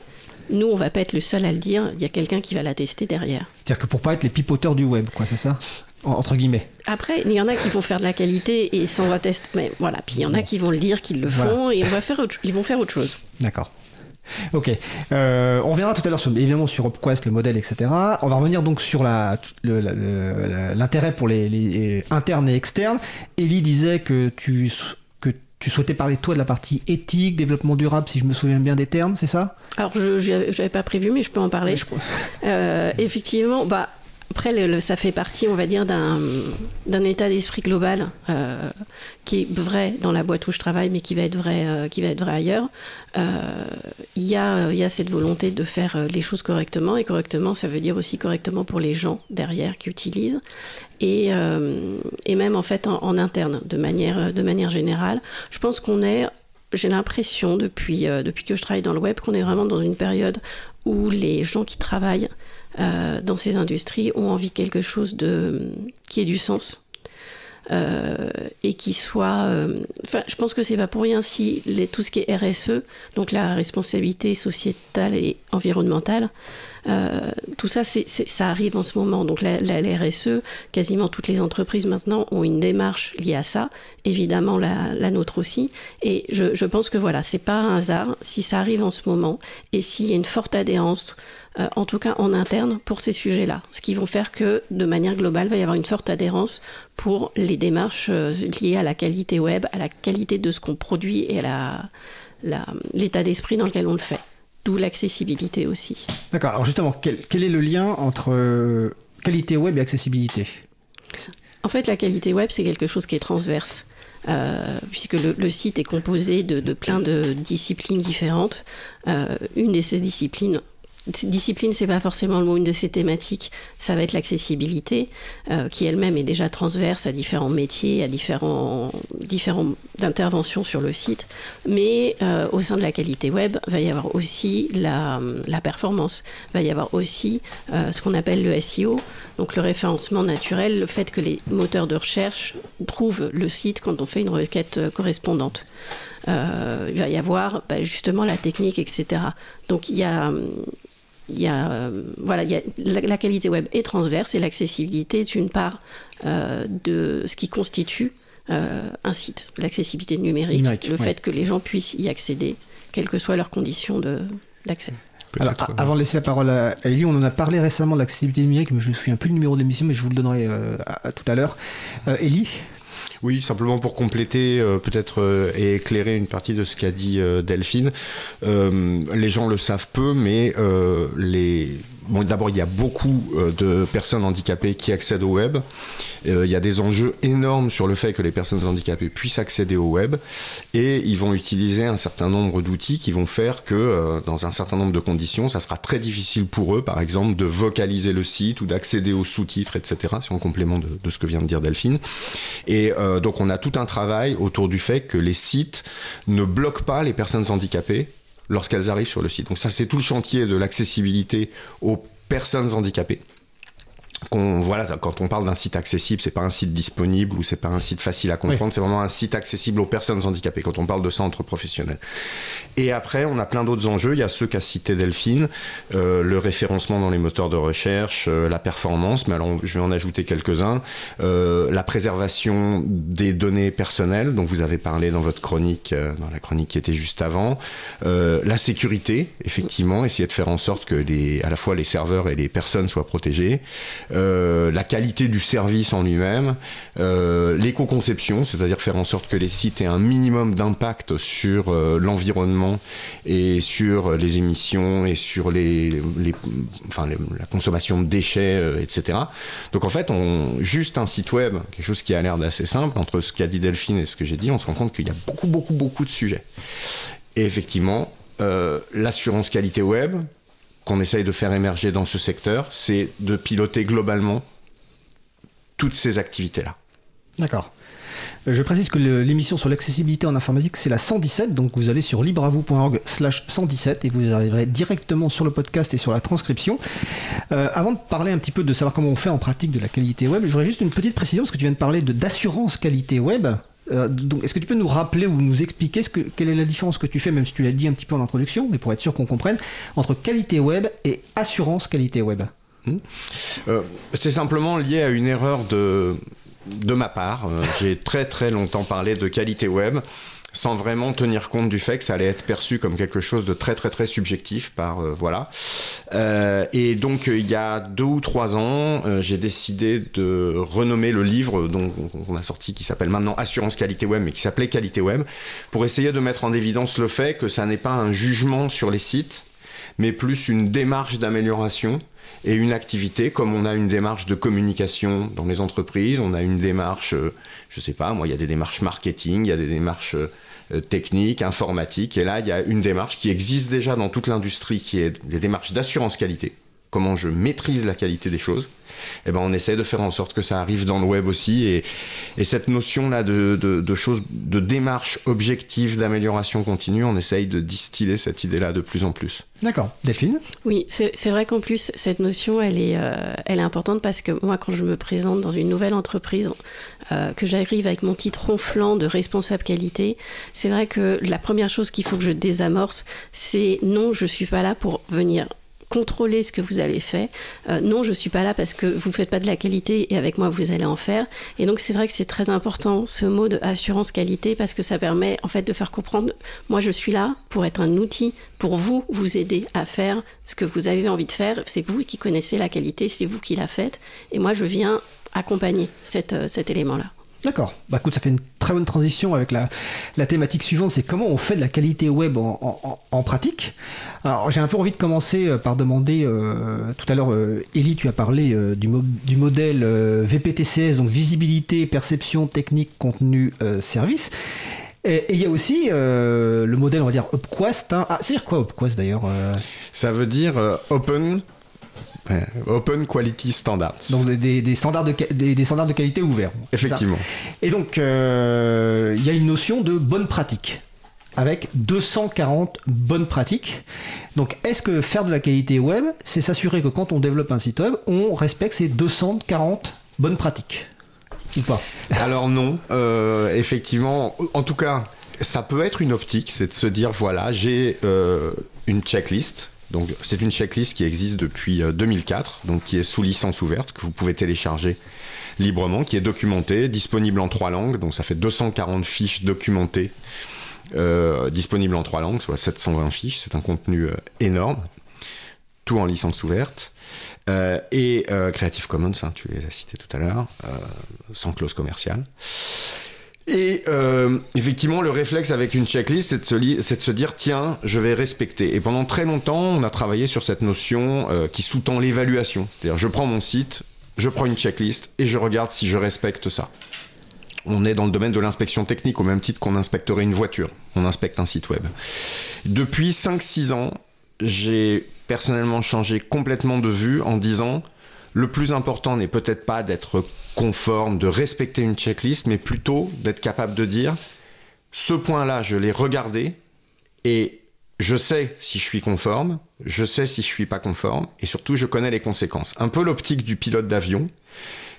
nous on va pas être le seul à le dire, il y a quelqu'un qui va la tester derrière. C'est-à-dire que pour pas être les pipoteurs du web, quoi, c'est ça? Entre guillemets. Après, il y en a qui vont faire de la qualité et sans va tester, mais voilà, puis il y en a qui vont le dire qu'ils le Voilà. font et on va faire autre- ils vont faire autre chose. D'accord. Ok. Euh, on reviendra tout à l'heure sur, évidemment sur OpQuest, le modèle, etc. On va revenir donc sur la- le- la- le- l'intérêt pour les, les internes et externes. Ellie disait que tu que tu souhaitais parler toi de la partie éthique, développement durable, si je me souviens bien des termes, c'est ça? Alors, je n'avais pas prévu, mais je peux en parler. Euh, effectivement, bah, après, ça fait partie, on va dire, d'un état d'esprit global euh, qui est vrai dans la boîte où je travaille, mais qui va être vrai, euh, qui va être vrai ailleurs. Il y, a, y, a, cette volonté de faire les choses correctement, et correctement, ça veut dire aussi correctement pour les gens derrière qui utilisent et, euh, et même en fait en, interne, de manière, de manière générale. Je pense qu'on est j'ai l'impression depuis, euh, depuis que je travaille dans le web qu'on est vraiment dans une période où les gens qui travaillent euh, dans ces industries ont envie de quelque chose de, qui ait du sens. Et qui soit. Enfin, je pense que c'est pas pour rien si tout ce qui est RSE, donc la responsabilité sociétale et environnementale, euh, tout ça, ça arrive en ce moment. Donc la, RSE, quasiment toutes les entreprises maintenant ont une démarche liée à ça, évidemment la, nôtre aussi. Et je, pense que voilà, c'est pas un hasard si ça arrive en ce moment et s'il y a une forte adhérence. Euh, en tout cas en interne, pour ces sujets-là. Ce qui vont faire que, de manière globale, il va y avoir une forte adhérence pour les démarches euh, liées à la qualité web, à la qualité de ce qu'on produit et à l'état d'esprit dans lequel on le fait d'où l'accessibilité aussi. D'accord, alors justement, quel, est le lien entre euh, qualité web et accessibilité? En fait, la qualité web, c'est quelque chose qui est transverse. Euh, puisque le, site est composé de, plein de disciplines différentes. Euh, une de ces disciplines, discipline, c'est pas forcément le mot, une de ces thématiques, ça va être l'accessibilité, euh, qui elle-même est déjà transverse à différents métiers, à différents, différentes interventions sur le site. Mais euh, au sein de la qualité web, va y avoir aussi la, la performance, va y avoir aussi euh, ce qu'on appelle le SEO, donc le référencement naturel, le fait que les moteurs de recherche trouvent le site quand on fait une requête correspondante. il va y avoir bah, justement la technique, etc. Donc il y a, il y a, euh, voilà, il y a, la, qualité web est transverse et l'accessibilité est une part euh, de ce qui constitue euh, un site, l'accessibilité numérique, le fait que les gens puissent y accéder, quelles que soient leurs conditions d'accès. avant de laisser la parole à Ellie, on en a parlé récemment de l'accessibilité numérique, mais je ne me souviens plus du numéro d'émission, mais je vous le donnerai tout à l'heure. Ellie oui, simplement pour compléter euh, peut-être euh, et éclairer une partie de ce qu'a dit euh, Delphine. les gens le savent peu, mais les D'abord, il y a beaucoup euh, de personnes handicapées qui accèdent au web. Euh, il y a des enjeux énormes sur le fait que les personnes handicapées puissent accéder au web. Et ils vont utiliser un certain nombre d'outils qui vont faire que, euh, dans un certain nombre de conditions, ça sera très difficile pour eux, par exemple, de vocaliser le site ou d'accéder aux sous-titres, etc. C'est en complément de, ce que vient de dire Delphine. Et donc, on a tout un travail autour du fait que les sites ne bloquent pas les personnes handicapées lorsqu'elles arrivent sur le site. Donc ça, c'est tout le chantier de l'accessibilité aux personnes handicapées voilà, quand on parle d'un site accessible, c'est pas un site disponible ou c'est pas un site facile à comprendre, c'est vraiment un site accessible aux personnes handicapées quand on parle de centre professionnel. Et après, on a plein d'autres enjeux. Il y a ceux qu'a cité Delphine, euh, le référencement dans les moteurs de recherche, euh, la performance, mais alors je vais en ajouter quelques-uns, euh, la préservation des données personnelles dont vous avez parlé dans votre chronique, dans la chronique qui était juste avant, la sécurité, effectivement, essayer de faire en sorte que les, à la fois les serveurs et les personnes soient protégés. Euh, la qualité du service en lui-même, euh, l'éco-conception, c'est-à-dire faire en sorte que les sites aient un minimum d'impact sur euh, l'environnement et sur les émissions et sur les, enfin, la consommation de déchets, etc. Donc en fait, on, juste un site web, quelque chose qui a l'air d'assez simple, entre ce qu'a dit Delphine et ce que j'ai dit, on se rend compte qu'il y a beaucoup, beaucoup, beaucoup de sujets. Et effectivement, l'assurance qualité web, qu'on essaye de faire émerger dans ce secteur, c'est de piloter globalement toutes ces activités-là. D'accord. Euh, je précise que l'émission sur l'accessibilité en informatique, c'est la 117, donc vous allez sur libravou.org slash 117 et vous arriverez directement sur le podcast et sur la transcription. Euh, avant de parler un petit peu de savoir comment on fait en pratique de la qualité web, j'aurais juste une petite précision, parce que tu viens de parler d'assurance qualité web. Euh, donc, est-ce que tu peux nous rappeler ou nous expliquer ce que, quelle est la différence que tu fais, même si tu l'as dit un petit peu en introduction, mais pour être sûr qu'on comprenne, entre qualité web et assurance qualité web hmm. euh, C'est simplement lié à une erreur de, ma part. Euh, j'ai très très longtemps parlé de qualité web sans vraiment tenir compte du fait que ça allait être perçu comme quelque chose de très très très subjectif par euh, voilà. Euh, et donc euh, il y a deux ou trois ans, euh, j'ai décidé de renommer le livre dont on a sorti qui s'appelle maintenant Assurance qualité web, mais qui s'appelait Qualité web, pour essayer de mettre en évidence le fait que ça n'est pas un jugement sur les sites, mais plus une démarche d'amélioration et une activité, comme on a une démarche de communication dans les entreprises, on a une démarche, euh, je sais pas, moi, il y a des démarches marketing, il y a des démarches euh, techniques, informatiques, et là, il y a une démarche qui existe déjà dans toute l'industrie, qui est des démarches d'assurance qualité. Comment je maîtrise la qualité des choses eh ben, on essaie de faire en sorte que ça arrive dans le web aussi. Et, et cette notion-là de, de, de choses, de démarche objective, d'amélioration continue, on essaye de distiller cette idée-là de plus en plus. D'accord. Delphine? Oui, c'est vrai qu'en plus, cette notion, elle est, euh, elle est importante parce que moi, quand je me présente dans une nouvelle entreprise, euh, que j'arrive avec mon titre ronflant de responsable qualité, c'est vrai que la première chose qu'il faut que je désamorce, c'est non, je suis pas là pour venir contrôler ce que vous avez fait. Euh, non, je suis pas là parce que vous faites pas de la qualité et avec moi vous allez en faire. Et donc c'est vrai que c'est très important ce mot de assurance qualité parce que ça permet en fait de faire comprendre moi je suis là pour être un outil pour vous vous aider à faire ce que vous avez envie de faire. C'est vous qui connaissez la qualité, c'est vous qui la faites et moi je viens accompagner euh, cet élément là. D'accord. Bah écoute, ça fait une très bonne transition avec la, la thématique suivante, c'est comment on fait de la qualité web en, pratique. Alors j'ai un peu envie de commencer euh, par demander, euh, tout à l'heure, euh, tu as parlé euh, du, du modèle VPTCS, donc visibilité, perception, technique, contenu, service. Et il y a aussi le modèle, on va dire, UpQuest. hein. Ah, c'est-à-dire quoi UpQuest d'ailleurs Ça veut dire open, open quality standards. Donc des- standards de, des, des standards de qualité ouverts. Effectivement. Et donc, euh, il y a une notion de bonne pratique, avec 240 bonnes pratiques. Donc, est-ce que faire de la qualité web, c'est s'assurer que quand on développe un site web, on respecte ces 240 bonnes pratiques? Ou pas? Alors non, euh, effectivement, en tout cas, ça peut être une optique, c'est de se dire voilà, j'ai euh, une checklist. Donc c'est une checklist qui existe depuis euh, 2004, donc qui est sous licence ouverte que vous pouvez télécharger librement, qui est documentée, disponible en trois langues, donc ça fait 240 fiches documentées euh, disponibles en trois langues, soit 720 fiches. C'est un contenu euh, énorme, tout en licence ouverte. Euh, et euh, Creative Commons, hein, tu les as cités tout à l'heure, euh, sans clause commerciale. Et euh, effectivement, le réflexe avec une checklist, c'est de, se dire, tiens, je vais respecter. Et pendant très longtemps, on a travaillé sur cette notion euh, qui sous-tend l'évaluation. C'est-à-dire, je prends mon site, je prends une checklist et je regarde si je respecte ça. On est dans le domaine de l'inspection technique, au même titre qu'on inspecterait une voiture. On inspecte un site web. Depuis 5-6 ans, j'ai personnellement changé complètement de vue en disant le plus important n'est peut-être pas d'être conforme, de respecter une checklist, mais plutôt d'être capable de dire ce point-là, je l'ai regardé et je sais si je suis conforme, je sais si je suis pas conforme et surtout je connais les conséquences. Un peu l'optique du pilote d'avion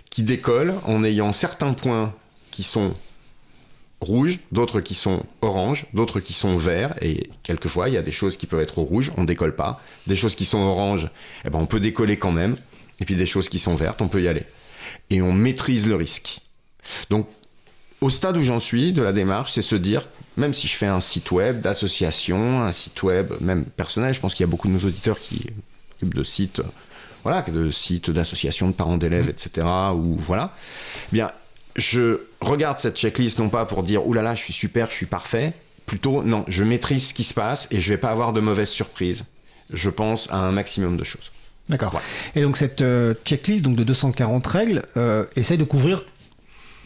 qui décolle en ayant certains points qui sont rouges, d'autres qui sont oranges, d'autres qui sont verts, et quelquefois il y a des choses qui peuvent être rouges, on décolle pas, des choses qui sont oranges, eh ben on peut décoller quand même, et puis des choses qui sont vertes, on peut y aller. Et on maîtrise le risque. Donc, au stade où j'en suis de la démarche, c'est se dire, même si je fais un site web d'association, un site web même personnel, je pense qu'il y a beaucoup de nos auditeurs qui occupent de sites, voilà, de sites d'associations de parents d'élèves, etc. Ou voilà. Eh bien, je regarde cette checklist non pas pour dire oulala, je suis super, je suis parfait. Plutôt, non, je maîtrise ce qui se passe et je vais pas avoir de mauvaises surprises. Je pense à un maximum de choses. D'accord. Voilà. Et donc, cette euh, checklist donc, de 240 règles euh, essaye de couvrir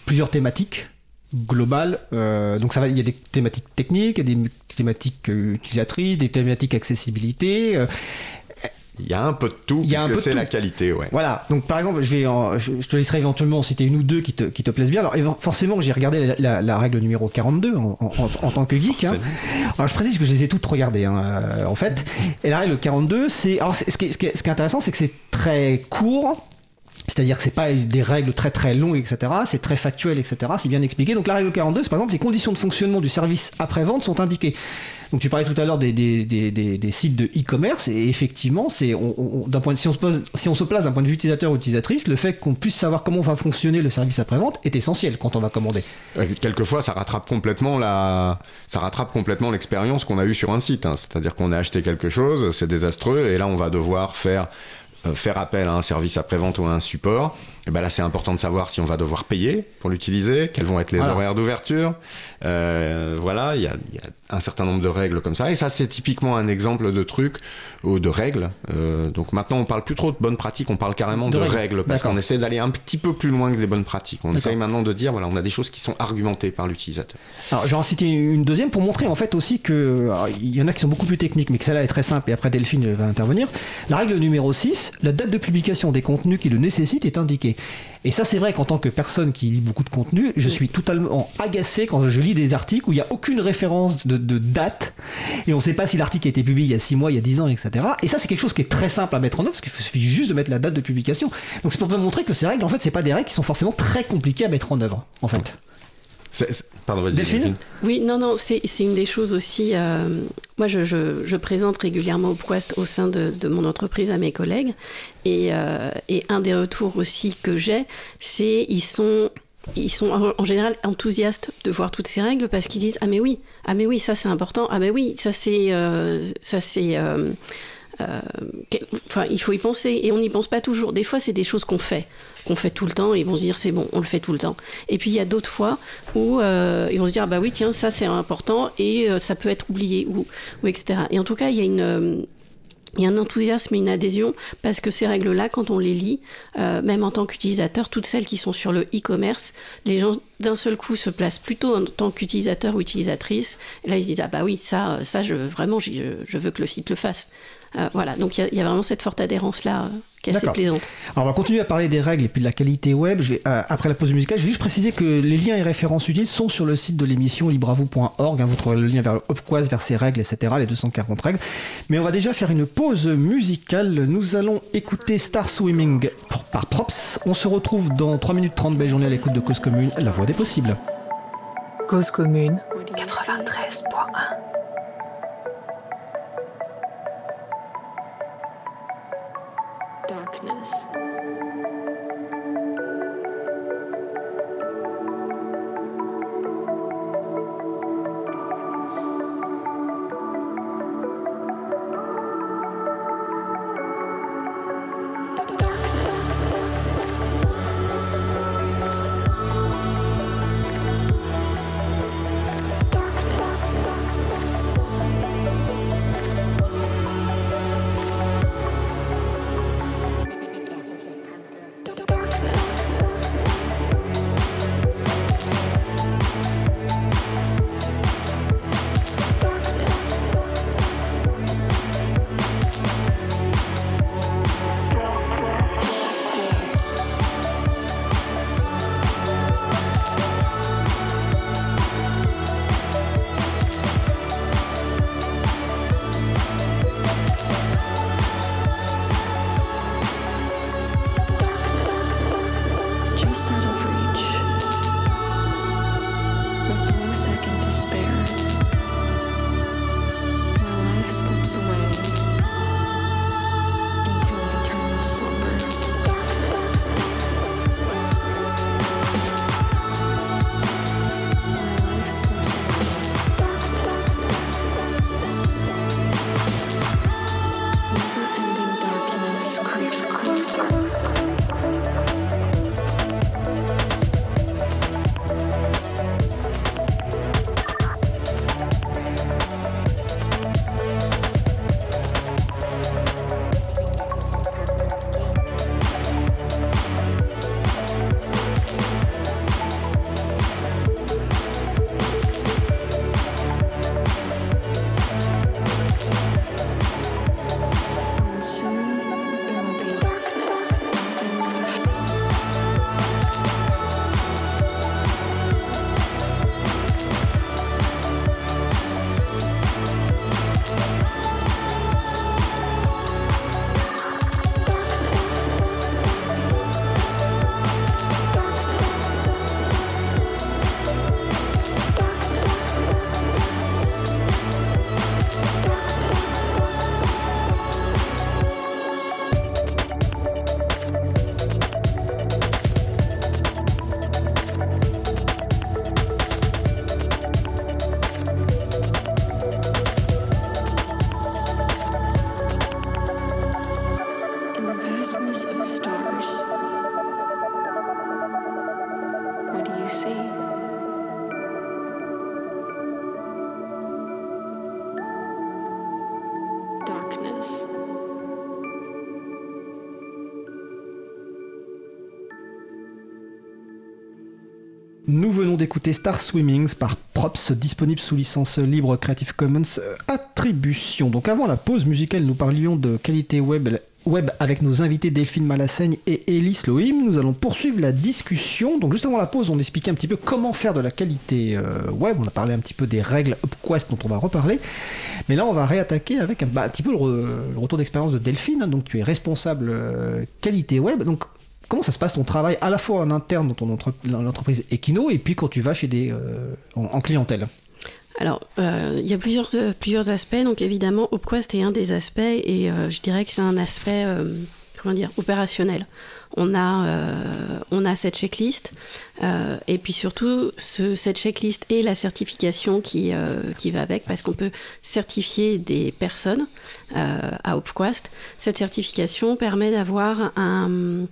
plusieurs thématiques globales. Euh, donc, ça va, il y a des thématiques techniques, il y a des thématiques utilisatrices, des thématiques accessibilité. Il y a un peu de tout, peu de c'est la qualité, ouais. Voilà, donc par exemple, je, vais en- je, je te laisserai éventuellement en citer une ou deux qui te, qui te plaisent bien. Alors forcément, j'ai regardé la, la- la règle numéro 42 en, en- en- tant que geek. hein. Alors je précise que je les ai toutes regardées hein, euh, en fait. Et la règle 42, c'est... Alors ce qui, ce qui est intéressant, c'est que c'est très court. C'est-à-dire que c'est pas des règles très très longues, etc. C'est très factuel, etc. C'est bien expliqué. Donc la règle 42, c'est par exemple les conditions de fonctionnement du service après-vente sont indiquées. Donc tu parlais tout à l'heure des, des, des, sites de e-commerce et effectivement, c'est d'un point si on se pose, si on se place d'un point de vue utilisateur ou utilisatrice, le fait qu'on puisse savoir comment va fonctionner le service après-vente est essentiel quand on va commander. Quelquefois, ça rattrape complètement la, ça rattrape complètement l'expérience qu'on a eue sur un site. Hein. C'est-à-dire qu'on a acheté quelque chose, c'est désastreux et là on va devoir faire faire appel à un service après-vente ou à un support, et ben là c'est important de savoir si on va devoir payer pour l'utiliser, quels vont être les horaires d'ouverture. Euh, voilà, il y a, y a, un certain nombre de règles comme ça. Et ça c'est typiquement un exemple de truc ou de règles. Euh, donc maintenant on parle plus trop de bonnes pratiques, on parle carrément de, règles, parce qu'on essaie d'aller un petit peu plus loin que des bonnes pratiques. On essaie maintenant de dire voilà on a des choses qui sont argumentées par l'utilisateur. Alors je vais en citer une deuxième pour montrer en fait aussi que il y en a qui sont beaucoup plus techniques, mais que celle-là est très simple. Et après Delphine va intervenir. La règle numéro 6, la date de publication des contenus qui le nécessitent est indiquée. Et ça, c'est vrai qu'en tant que personne qui lit beaucoup de contenu, je suis totalement agacé quand je lis des articles où il n'y a aucune référence de, date et on ne sait pas si l'article a été publié il y a 6 mois, il y a 10 ans, etc. Et ça, c'est quelque chose qui est très simple à mettre en œuvre parce qu'il suffit juste de mettre la date de publication. Donc c'est pour te montrer que ces règles, en fait, c'est pas des règles qui sont forcément très compliquées à mettre en œuvre, en fait. Pardon, vas-y. Oui, non, non, c'est une des choses aussi. Euh, moi, je, je, présente régulièrement au Quest au sein de, de, mon entreprise à mes collègues. Et, euh, et un des retours aussi que j'ai, c'est ils sont ils sont en général enthousiastes de voir toutes ces règles parce qu'ils disent ah mais oui ah mais oui ça c'est important ah mais oui ça c'est euh, ça c'est enfin il faut y penser et on n'y pense pas toujours des fois c'est des choses qu'on fait qu'on fait tout le temps, et ils vont se dire c'est bon, on le fait tout le temps. Et puis il y a d'autres fois où euh, ils vont se dire bah oui tiens ça c'est important et euh, ça peut être oublié ou, etc. Et en tout cas il y a une euh, il y a un enthousiasme et une adhésion parce que ces règles-là, quand on les lit, même en tant qu'utilisateur, toutes celles qui sont sur le e-commerce, les gens d'un seul coup se placent plutôt en tant qu'utilisateur ou utilisatrice. Et là, ils se disent ah bah oui, ça, ça, je vraiment, je veux que le site le fasse. Euh, voilà, donc il y, a vraiment cette forte adhérence-là euh, qui est assez plaisante. Alors on va continuer à parler des règles et puis de la qualité web. Je euh, après la pause musicale, je vais juste préciser que les liens et références utiles sont sur le site de l'émission libravou.org. Hein, vous trouverez le lien vers le vers ses règles, etc., les 240 règles. Mais on va déjà faire une pause musicale. Nous allons écouter Star Swimming par Props. On se retrouve dans 3 minutes 30. Belle journée à l'écoute de Cause Commune, la voix des possibles. Cause Commune 93.1 darkness. D'écouter Star Swimmings par Props, disponible sous licence libre Creative Commons euh, Attribution. Donc avant la pause musicale, nous parlions de qualité web, web avec nos invités Delphine Malassaigne et Elise Lohim. Nous allons poursuivre la discussion. Donc juste avant la pause, on expliquait un petit peu comment faire de la qualité euh, web. On a parlé un petit peu des règles UpQuest dont on va reparler. Mais là, on va réattaquer avec un, bah, petit peu le retour d'expérience de Delphine. hein. Donc tu es responsable euh, qualité web. Donc Comment ça se passe ton travail à la fois en interne dans ton entre- l'entreprise Equino et puis quand tu vas chez des euh, en, en clientèle? Alors, euh, il y a plusieurs, euh, plusieurs aspects. Donc, évidemment, OpQuest est un des aspects et je dirais que c'est un aspect, comment dire, opérationnel. On a, on a cette checklist et puis surtout ce- cette checklist et la certification qui, qui va avec parce qu'on peut certifier des personnes à OpQuest. Cette certification permet d'avoir un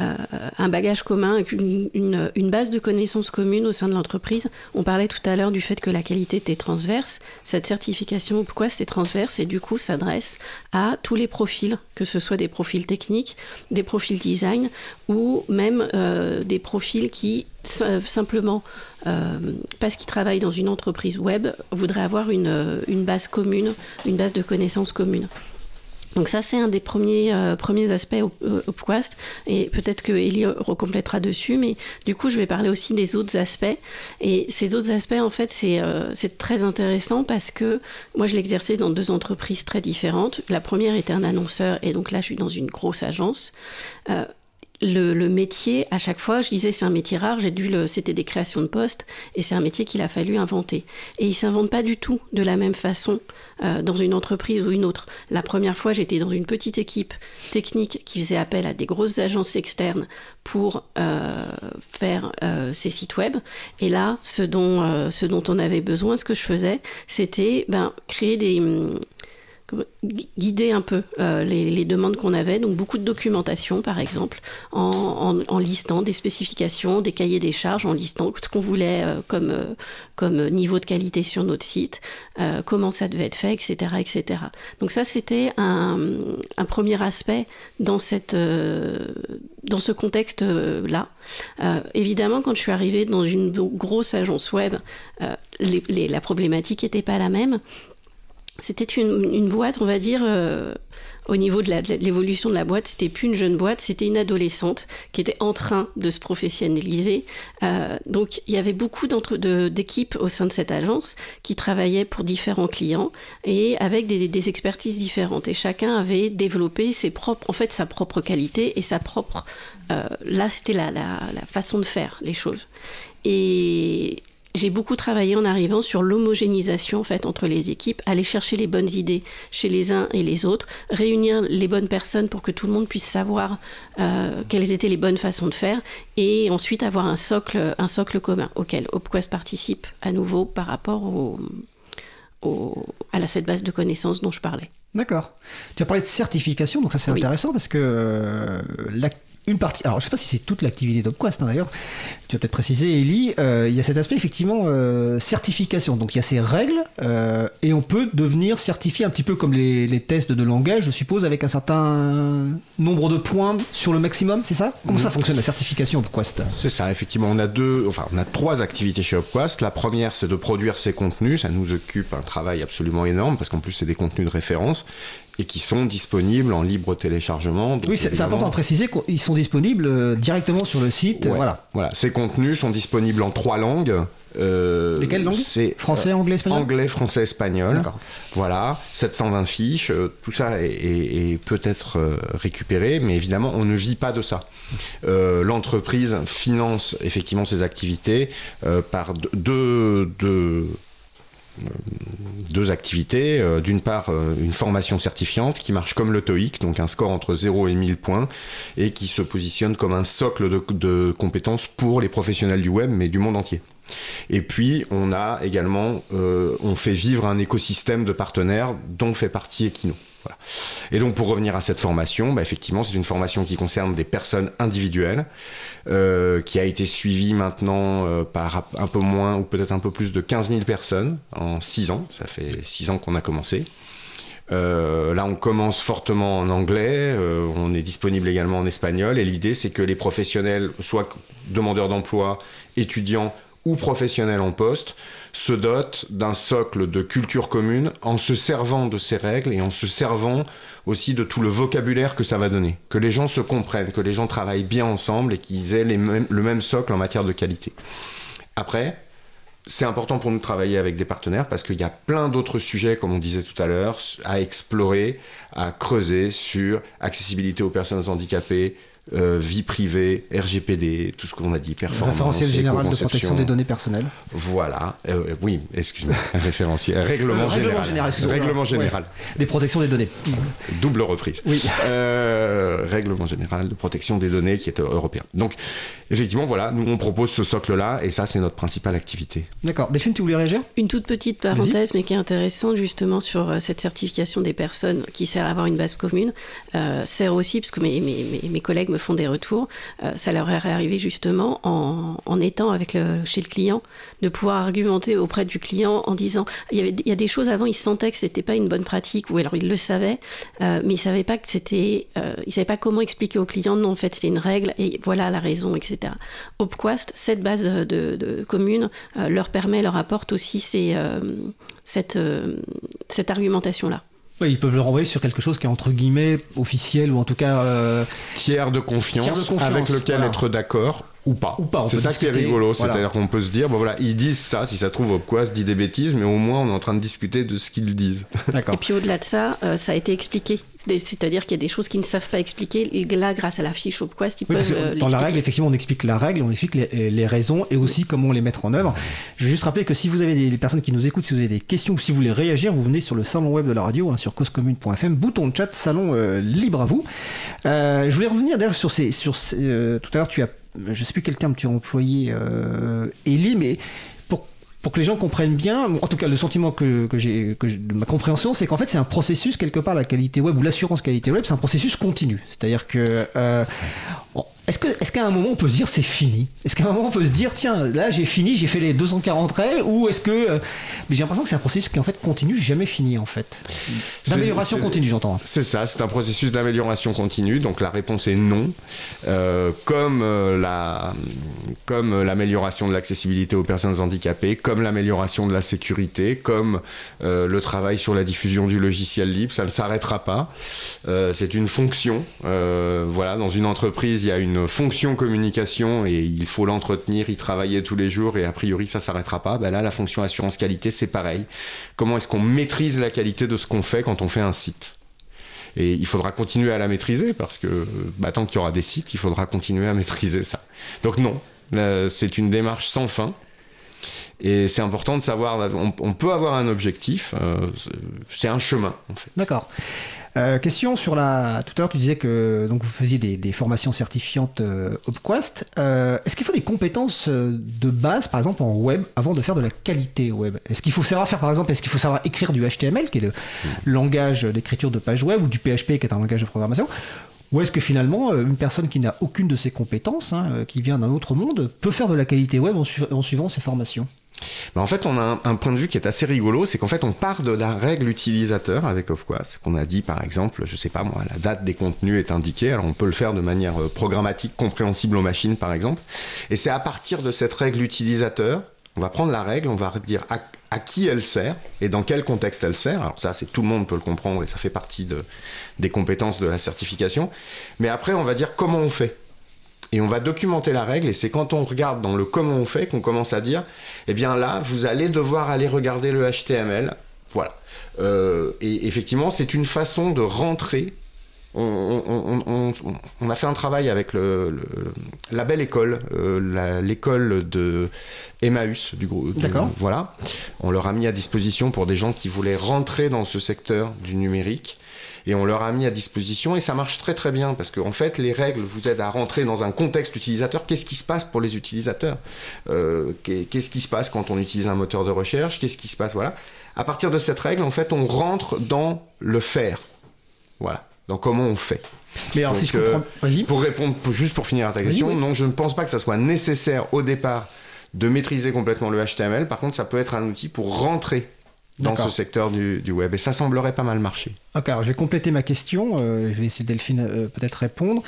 euh, un bagage commun, une, base de connaissances communes au sein de l'entreprise. On parlait tout à l'heure du fait que la qualité était transverse. Cette certification, pourquoi c'est transverse? Et du coup s'adresse à tous les profils, que ce soit des profils techniques, des profils design ou même euh, des profils qui si- simplement euh, parce qu'ils travaillent dans une entreprise web, voudraient avoir une, une base commune, une base de connaissances commune. Donc ça, c'est un des premiers, euh, premiers aspects au, euh, au. Et peut-être que Ellie recomplétera dessus, mais du coup, je vais parler aussi des autres aspects. Et ces autres aspects, en fait, c'est euh, très intéressant parce que moi, je l'exerçais dans deux entreprises très différentes. La première était un annonceur, et donc là, je suis dans une grosse agence. Euh, le, métier, à chaque fois, je disais c'est un métier rare, j'ai dû le, c'était des créations de postes, et c'est un métier qu'il a fallu inventer. Et il s'invente pas du tout de la même façon euh, dans une entreprise ou une autre. La première fois, j'étais dans une petite équipe technique qui faisait appel à des grosses agences externes pour euh, faire euh, ces sites web. Et là, ce dont, ce dont on avait besoin, ce que je faisais, c'était ben, créer des hum, guider un peu euh, les, demandes qu'on avait. Donc beaucoup de documentation, par exemple, en, en- listant des spécifications, des cahiers des charges, en listant ce qu'on voulait euh, comme, euh, comme niveau de qualité sur notre site, comment ça devait être fait, etc. etc. Donc ça, c'était un, premier aspect dans, cette, dans ce contexte-là. Évidemment, quand je suis arrivée dans une grosse agence web, la problématique n'était pas la même c'était une, boîte, on va dire, euh, au niveau de la- de l'évolution de la boîte, c'était plus une jeune boîte, c'était une adolescente qui était en train de se professionnaliser. Euh, donc il y avait beaucoup d'équipes au sein de cette agence qui travaillaient pour différents clients et avec des, expertises différentes. Et chacun avait développé ses propres, en fait, sa propre qualité et sa propre. euh, là, c'était la, la- la façon de faire les choses. Et j'ai beaucoup travaillé en arrivant sur l'homogénéisation en fait entre les équipes, aller chercher les bonnes idées chez les uns et les autres, réunir les bonnes personnes pour que tout le monde puisse savoir euh, quelles étaient les bonnes façons de faire, et ensuite avoir un socle, un socle commun auquel OpQuest participe à nouveau par rapport au, au- à la, cette base de connaissances dont je parlais. D'accord. Tu as parlé de certification, donc ça c'est Oui. intéressant parce que euh, la- une partie, alors je sais pas si c'est toute l'activité d'OpQuest hein, d'ailleurs, tu vas peut-être préciser Ellie, euh, il y a cet aspect effectivement euh, certification, donc il y a ces règles euh, et on peut devenir certifié un petit peu comme les, les tests de langage, je suppose, avec un certain nombre de points sur le maximum, c'est ça? Comment Mhm. ça fonctionne la certification OpQuest C'est ça, effectivement. On a deux, enfin, on a trois activités chez Upquest. La première, c'est de produire ces contenus. Ça nous occupe un travail absolument énorme parce qu'en plus, c'est des contenus de référence et qui sont disponibles en libre téléchargement. Donc, Oui, c'est évidemment, important de préciser qu'ils sont disponibles euh, directement sur le site, euh, Ouais. voilà. Voilà, ces contenus sont disponibles en trois langues. Euh, Lesquelles langues C'est Français, anglais, espagnol Anglais, français, espagnol. Voilà, 720 fiches, tout ça est, est- est peut-être euh, récupéré, mais évidemment, on ne vit pas de ça. Euh, L'entreprise finance effectivement ses activités euh, par deux, deux, deux activités. Euh, D'une part, euh, une formation certifiante qui marche comme le TOEIC, donc un score entre 0 et 1000 points, et qui se positionne comme un socle de, compétences pour les professionnels du web, mais du monde entier. Et puis, on a également, euh, on fait vivre un écosystème de partenaires dont fait partie Equino. Et donc pour revenir à cette formation, bah, effectivement c'est une formation qui concerne des personnes individuelles, euh, qui a été suivie maintenant euh, par un peu moins ou peut-être un peu plus de 15 000 personnes en 6 ans. Ça fait 6 ans qu'on a commencé. Euh, là, on commence fortement en anglais, on est disponible également en espagnol, et l'idée, c'est que les professionnels, soit demandeurs d'emploi, étudiants ou professionnels en poste, se dotent d'un socle de culture commune en se servant de ces règles et en se servant aussi de tout le vocabulaire que ça va donner. Que les gens se comprennent, que les gens travaillent bien ensemble et qu'ils aient le même socle en matière de qualité. Après, c'est important pour nous de travailler avec des partenaires parce qu'il y a plein d'autres sujets, comme on disait tout à l'heure, à explorer, à creuser sur accessibilité aux personnes handicapées, euh, vie privée, RGPD, tout ce qu'on a dit, performance, Référentiel général de protection des données personnelles. Voilà, Euh, oui, excuse-moi, référentiel, règlement Euh, général. règlement général. Règlement Ouais. général. Des protections des données. Double reprise. Oui. Euh, règlement général de protection des données qui est européen. Donc, effectivement, voilà, nous on propose ce socle-là et ça, c'est notre principale activité. D'accord. Delphine, tu voulais réagir? Une toute petite parenthèse, mais qui est intéressante justement sur cette certification des personnes qui sert à avoir une base commune, euh, sert aussi, parce que mes, mes, mes- mes collègues me font des retours, euh, ça leur est arrivé justement en, étant avec le, chez le client, de pouvoir argumenter auprès du client en disant, il y, avait, il y a des choses avant, ils sentaient que c'était pas une bonne pratique, ou alors ils le savaient, euh, mais ils savaient pas que c'était, euh, ils savaient pas comment expliquer au client, non, en fait c'était une règle, et voilà la raison, etc. Opquast, cette base de, de commune, leur permet, leur apporte aussi ces, cette, cette argumentation-là. Oui, ils peuvent le renvoyer sur quelque chose qui est entre guillemets officiel ou en tout cas. euh, Tiers de confiance, Tiers de confiance, avec lequel voilà. être d'accord ou pas. Ou pas, on C'est ça qui est rigolo, voilà. c'est-à-dire qu'on peut se dire, bon voilà, ils disent ça, si ça se trouve, quoi se dit des bêtises, mais au moins on est en train de discuter de ce qu'ils disent. D'accord. Et puis au-delà de ça, euh, ça a été expliqué. C'est- C'est-à-dire qu'il y a des choses qu'ils ne savent pas expliquer. Et là, grâce à la fiche Opquest, ils Oui, parce peuvent que dans la règle, effectivement, on explique la règle, on explique les, les raisons et aussi comment les mettre en œuvre. Je vais juste rappeler que si vous avez des les personnes qui nous écoutent, si vous avez des questions ou si vous voulez réagir, vous venez sur le salon web de la radio, hein, sur causecommune.fm, bouton de chat, salon euh, libre à vous. Euh, je voulais revenir d'ailleurs sur ces. Sur ces, euh, tout à l'heure, tu as. Je sais plus quel terme tu as employé, euh, Ellie, mais pour, pour que les gens comprennent bien, en tout cas le sentiment que, j'ai, de ma compréhension, c'est qu'en fait c'est un processus quelque part la qualité web ou l'assurance qualité web, c'est un processus continu. C'est-à-dire que euh, est-ce qu'à un moment on peut se dire c'est fini? Est-ce qu'à un moment on peut se dire tiens là j'ai fini, j'ai fait les 240 règles ou est-ce que euh, mais j'ai l'impression que c'est un processus qui en fait continue, jamais fini en fait. D'amélioration C'est- continue j'entends. C'est ça, c'est un processus d'amélioration continue, donc la réponse est non. Euh, comme euh, la, comme l'amélioration de l'accessibilité aux personnes handicapées, comme l'amélioration de la sécurité, comme le travail sur la diffusion du logiciel libre, ça ne s'arrêtera pas. C'est une fonction. Voilà, dans une entreprise, il y a une fonction communication et il faut l'entretenir, y travailler tous les jours et a priori ça s'arrêtera pas. Ben là, la fonction assurance qualité, c'est pareil. Comment est-ce qu'on maîtrise la qualité de ce qu'on fait quand on fait un site? Et il faudra continuer à la maîtriser parce que bah, tant qu'il y aura des sites, il faudra continuer à maîtriser ça. Donc non, euh, c'est une démarche sans fin. Et c'est important de savoir, on, peut avoir un objectif, euh, c'est un chemin en fait. D'accord. Euh, question sur la. Tout à l'heure, tu disais que donc vous faisiez des, des formations certifiantes euh, Opquest. Euh, Est-ce qu'il faut des compétences euh, de base, par exemple en web, avant de faire de la qualité web? Est-ce qu'il faut savoir faire, par exemple, est-ce qu'il faut savoir écrire du HTML, qui est le langage d'écriture de page web, ou du PHP, qui est un langage de programmation? Ou est-ce que finalement, euh, une personne qui n'a aucune de ces compétences, hein, euh, qui vient d'un autre monde, peut faire de la qualité web en, su- en suivant ces formations? Bah, en fait, on a un, point de vue qui est assez rigolo, c'est qu'en fait, on part de la règle utilisateur avec Ofquas, qu'on a dit par exemple, je sais pas moi, la date des contenus est indiquée, alors on peut le faire de manière euh, programmatique, compréhensible aux machines par exemple, et c'est à partir de cette règle utilisateur, on va prendre la règle, on va dire à, qui elle sert et dans quel contexte elle sert. Alors ça, c'est tout le monde peut le comprendre et ça fait partie de, des compétences de la certification. Mais après, on va dire comment on fait. Et on va documenter la règle, et c'est quand on regarde dans le comment on fait qu'on commence à dire, eh bien là, vous allez devoir aller regarder le HTML. Voilà. Euh, et effectivement, c'est une façon de rentrer. On, on- on- on- on a fait un travail avec le, le- la belle école, euh, l'école de Emmaüs du groupe. D'accord. Voilà. On leur a mis à disposition pour des gens qui voulaient rentrer dans ce secteur du numérique et on leur a mis à disposition et ça marche très très bien parce qu'en fait les règles vous aident à rentrer dans un contexte utilisateur. Qu'est-ce qui se passe pour les utilisateurs? Euh, qu'est- Qu'est-ce qui se passe quand on utilise un moteur de recherche? Qu'est-ce qui se passe? Voilà. À partir de cette règle, en fait, on rentre dans le faire. Voilà. Donc comment on fait Mais alors, si je comprends. euh, Vas-y. Pour répondre, pour- juste pour finir à ta question, oui. non, je ne pense pas que ça soit nécessaire au départ de maîtriser complètement le HTML. Par contre, ça peut être un outil pour rentrer dans ce secteur du, du web. Et ça semblerait pas mal marcher. Ok, alors je vais compléter ma question. euh, je vais laisser Delphine euh, peut-être répondre.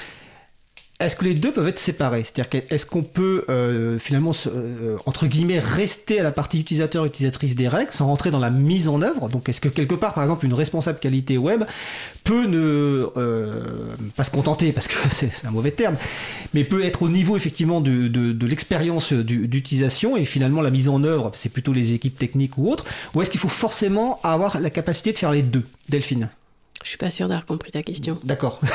Est-ce que les deux peuvent être séparés? C'est-à-dire est-ce qu'on peut euh, finalement, euh, entre guillemets, rester à la partie utilisateur, utilisatrice des règles sans rentrer dans la mise en œuvre? Donc est-ce que quelque part, par exemple, une responsable qualité web peut ne euh, pas se contenter, parce que c'est un mauvais terme, mais peut être au niveau effectivement de, l'expérience du- d'utilisation et finalement la mise en œuvre, c'est plutôt les équipes techniques ou autres Ou est-ce qu'il faut forcément avoir la capacité de faire les deux? Delphine Je suis pas sûre d'avoir compris ta question. D'accord.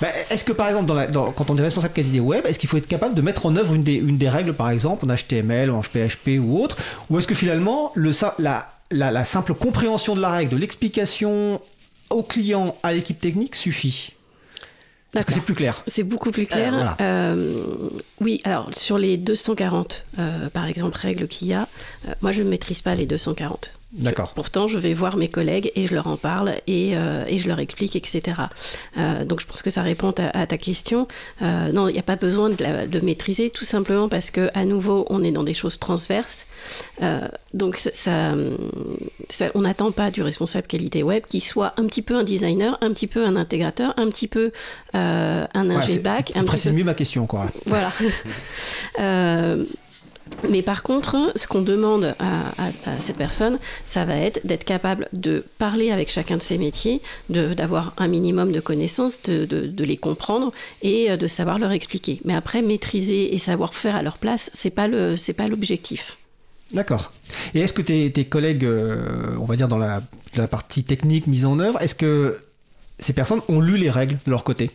Bah, est-ce que par exemple, dans la- dans- quand on est responsable qualité web, est-ce qu'il faut être capable de mettre en œuvre une des, une des règles, par exemple, en HTML, en PHP ou autre Ou est-ce que finalement, le, la, la- la simple compréhension de la règle, de l'explication au client, à l'équipe technique suffit? Est-ce que c'est plus clair? C'est beaucoup plus clair. Euh, voilà. Euh, oui, alors sur les 240, euh, par exemple, règles qu'il y a, euh, moi je ne maîtrise pas les 240. D'accord. Pourtant, je vais voir mes collègues et je leur en parle et, euh, et je leur explique, etc. Euh, donc, je pense que ça répond à, à ta question. Euh, non, il n'y a pas besoin de, la- de maîtriser, tout simplement parce que, à nouveau, on est dans des choses transverses. Donc, ça, ça- ça- on n'attend pas du responsable qualité web qu'il soit un petit peu un designer, un petit peu un intégrateur, un petit peu un ingé c'est- back, tu un petit précises peu mieux ma question, quoi. voilà. Mais par contre, ce qu'on demande à, cette personne, ça va être d'être capable de parler avec chacun de ses métiers, d'avoir un minimum de connaissances, de, de- les comprendre et euh, de savoir leur expliquer. Mais après, maîtriser et savoir faire à leur place, c'est pas le, c'est pas l'objectif. D'accord. Et est-ce que tes, tes collègues, euh, on va dire dans la partie technique mise en œuvre, est-ce que ces personnes ont lu les règles de leur côté?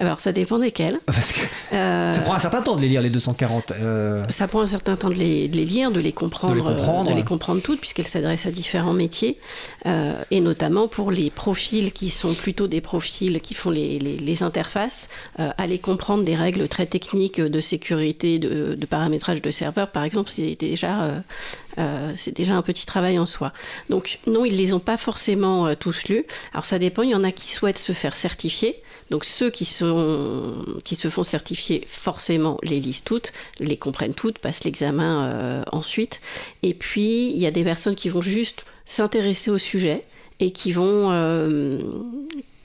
Alors, ça dépend. Parce que Euh, ça prend un certain temps de les lire, les 240. euh, Ça prend un certain temps de les, de les lire, de les comprendre, De les comprendre, euh, de les comprendre toutes, puisqu'elles s'adressent à différents métiers, et notamment pour les profils qui sont plutôt des profils qui font les, les- les interfaces, aller comprendre des règles très techniques de sécurité, de, de paramétrage de serveur, par exemple, c'est déjà, euh, c'est déjà un petit travail en soi. Donc non, ils les ont pas forcément euh, tous lus. Alors ça dépend, il y en a qui souhaitent se faire certifier. Donc ceux qui, se font certifier, forcément, les lisent toutes, les comprennent toutes, passent l'examen euh, ensuite. Et puis, il y a des personnes qui vont juste s'intéresser au sujet et qui vont,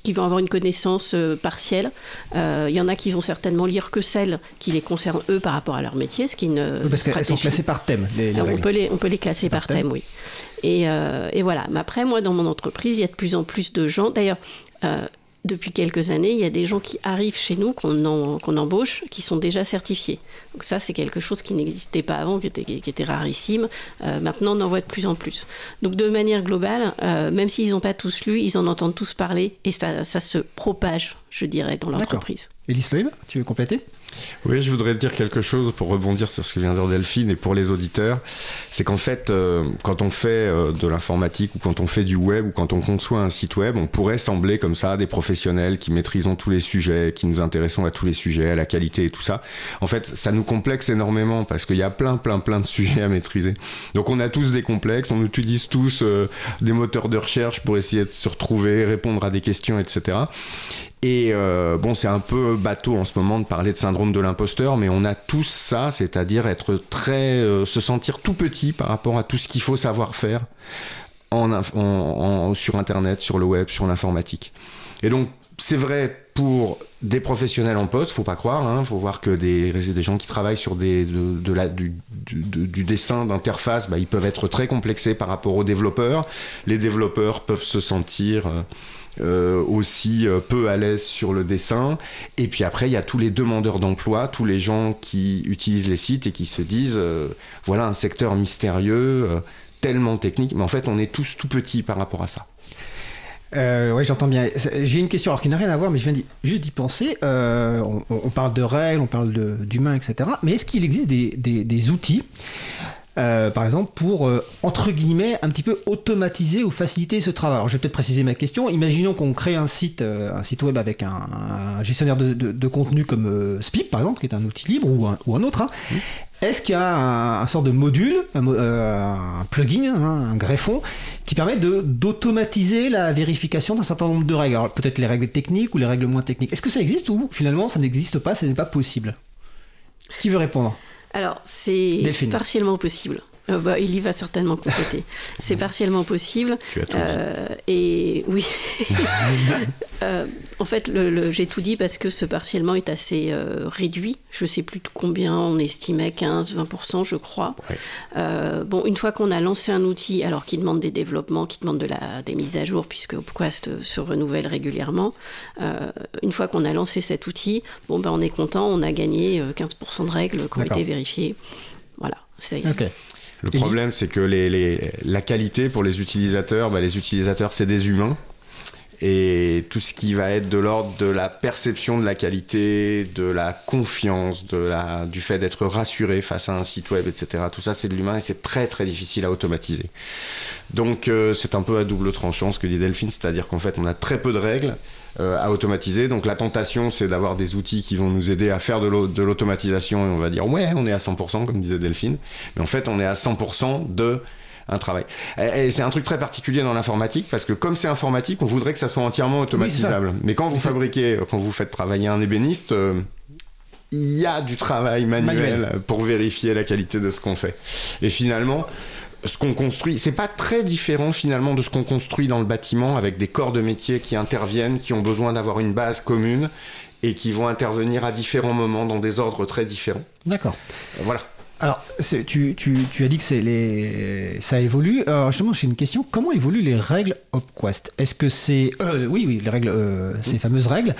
qui vont avoir une connaissance euh, partielle. Euh, Il y en a qui vont certainement lire que celles qui les concernent eux par rapport à leur métier, ce qui une parce qu'elles sont classées par thème, les, les Alors, on, peut les, on peut les classer par, thème. thème, oui. Et, euh, et voilà. Mais après, moi, dans mon entreprise, il y a de plus en plus de gens. D'ailleurs, depuis quelques années, il y a des gens qui arrivent chez nous, qu'on embauche, qui sont déjà certifiés. Donc ça, c'est quelque chose qui n'existait pas avant, qui était, qui était rarissime. Euh, maintenant, on en voit de plus en plus. Donc de manière globale, euh, même s'ils n'ont pas tous lu, ils en entendent tous parler et ça, ça se propage, je dirais, dans l'entreprise. Élise Loïb, tu veux compléter? Oui, je voudrais dire quelque chose pour rebondir sur ce que vient de dire Delphine et pour les auditeurs. C'est qu'en fait, euh, quand on fait euh, de l'informatique ou quand on fait du web ou quand on conçoit un site web, on pourrait sembler comme ça des professionnels qui maîtrisons tous les sujets, qui nous intéressons à tous les sujets, à la qualité et tout ça. En fait, ça nous complexe énormément parce qu'il y a plein, plein, plein de sujets à maîtriser. Donc on a tous des complexes, on utilise tous euh, des moteurs de recherche pour essayer de se retrouver, répondre à des questions, etc. Et euh, bon, c'est un peu bateau en ce moment de parler de syndrome de l'imposteur, mais on a tous ça, c'est-à-dire être très, euh, se sentir tout petit par rapport à tout ce qu'il faut savoir faire sur Internet, sur le web, sur l'informatique. Et donc, c'est vrai pour des professionnels en poste, faut pas croire, hein, faut voir que des, gens qui travaillent sur du dessin d'interface, bah, ils peuvent être très complexés par rapport aux développeurs. Les développeurs peuvent se sentir euh, euh, aussi euh, peu à l'aise sur le dessin. Et puis après, il y a tous les demandeurs d'emploi, tous les gens qui utilisent les sites et qui se disent, euh, voilà un secteur mystérieux, tellement technique, mais en fait, on est tous tout petits par rapport à ça. Euh, oui, j'entends bien. J'ai une question alors qui n'a rien à voir, mais je viens juste d'y penser. On, parle de règles, on parle d'humains, etc. Mais est-ce qu'il existe des- des outils euh, par exemple, pour, euh, entre guillemets, un petit peu automatiser ou faciliter ce travail Alors, je vais peut-être préciser ma question. Imaginons qu'on crée un site, euh, un site web avec un, un gestionnaire de, de- de contenu comme Spip, par exemple, qui est un outil libre, ou un, ou un autre. hein. Est-ce qu'il y a un, un sort de module, un, euh, plugin, hein, un greffon, qui permet de d'automatiser la vérification d'un certain nombre de règles? Alors, peut-être les règles techniques ou les règles moins techniques. Est-ce que ça existe ou finalement ça n'existe pas, ce n'est pas possible? Qui veut répondre? Alors, c'est partiellement possible. Euh, bah, il y va certainement compléter. c'est partiellement possible. Tu as tout Euh, et oui. Euh, en fait, le, le- j'ai tout dit parce que ce partiellement est assez euh, réduit. Je sais plus de combien on estimait, 15-20%, je crois. Ouais. Bon, une fois qu'on a lancé un outil, alors qui demande des développements, qui demande de la, des mises à jour, puisque Upquest se renouvelle régulièrement, une fois qu'on a lancé cet outil, bon, ben, on est content, on a gagné euh, 15% de règles qui ont été vérifiées. Voilà. C'est, Ok. Le problème, c'est que les, les- la qualité pour les utilisateurs, bah, les utilisateurs, c'est des humains. Et tout ce qui va être de l'ordre de la perception de la qualité, de la confiance, de la, du fait d'être rassuré face à un site web, etc. Tout ça, c'est de l'humain et c'est très très difficile à automatiser. Donc euh, c'est un peu à double tranchant ce que dit Delphine, c'est-à-dire qu'en fait on a très peu de règles euh, à automatiser. Donc la tentation c'est d'avoir des outils qui vont nous aider à faire de l'au- de l'automatisation et on va dire ouais on est à 100% comme disait Delphine. Mais en fait on est à 100% de un travail. Et, et c'est un truc très particulier dans l'informatique parce que comme c'est informatique, on voudrait que ça soit entièrement automatisable. Mais quand vous fabriquez, quand vous faites travailler un ébéniste, euh, il y a du travail manuel, Manuel. pour vérifier la qualité de ce qu'on fait. Et finalement, ce qu'on construit, c'est pas très différent finalement de ce qu'on construit dans le bâtiment avec des corps de métier qui interviennent, qui ont besoin d'avoir une base commune et qui vont intervenir à différents moments dans des ordres très différents. D'accord. Voilà. Alors, tu, as dit que les... ça évolue. Alors, justement, j'ai une question. Comment évoluent les règles Opquest? Est-ce que c'est. euh, oui, oui, les règles, euh, ces fameuses règles?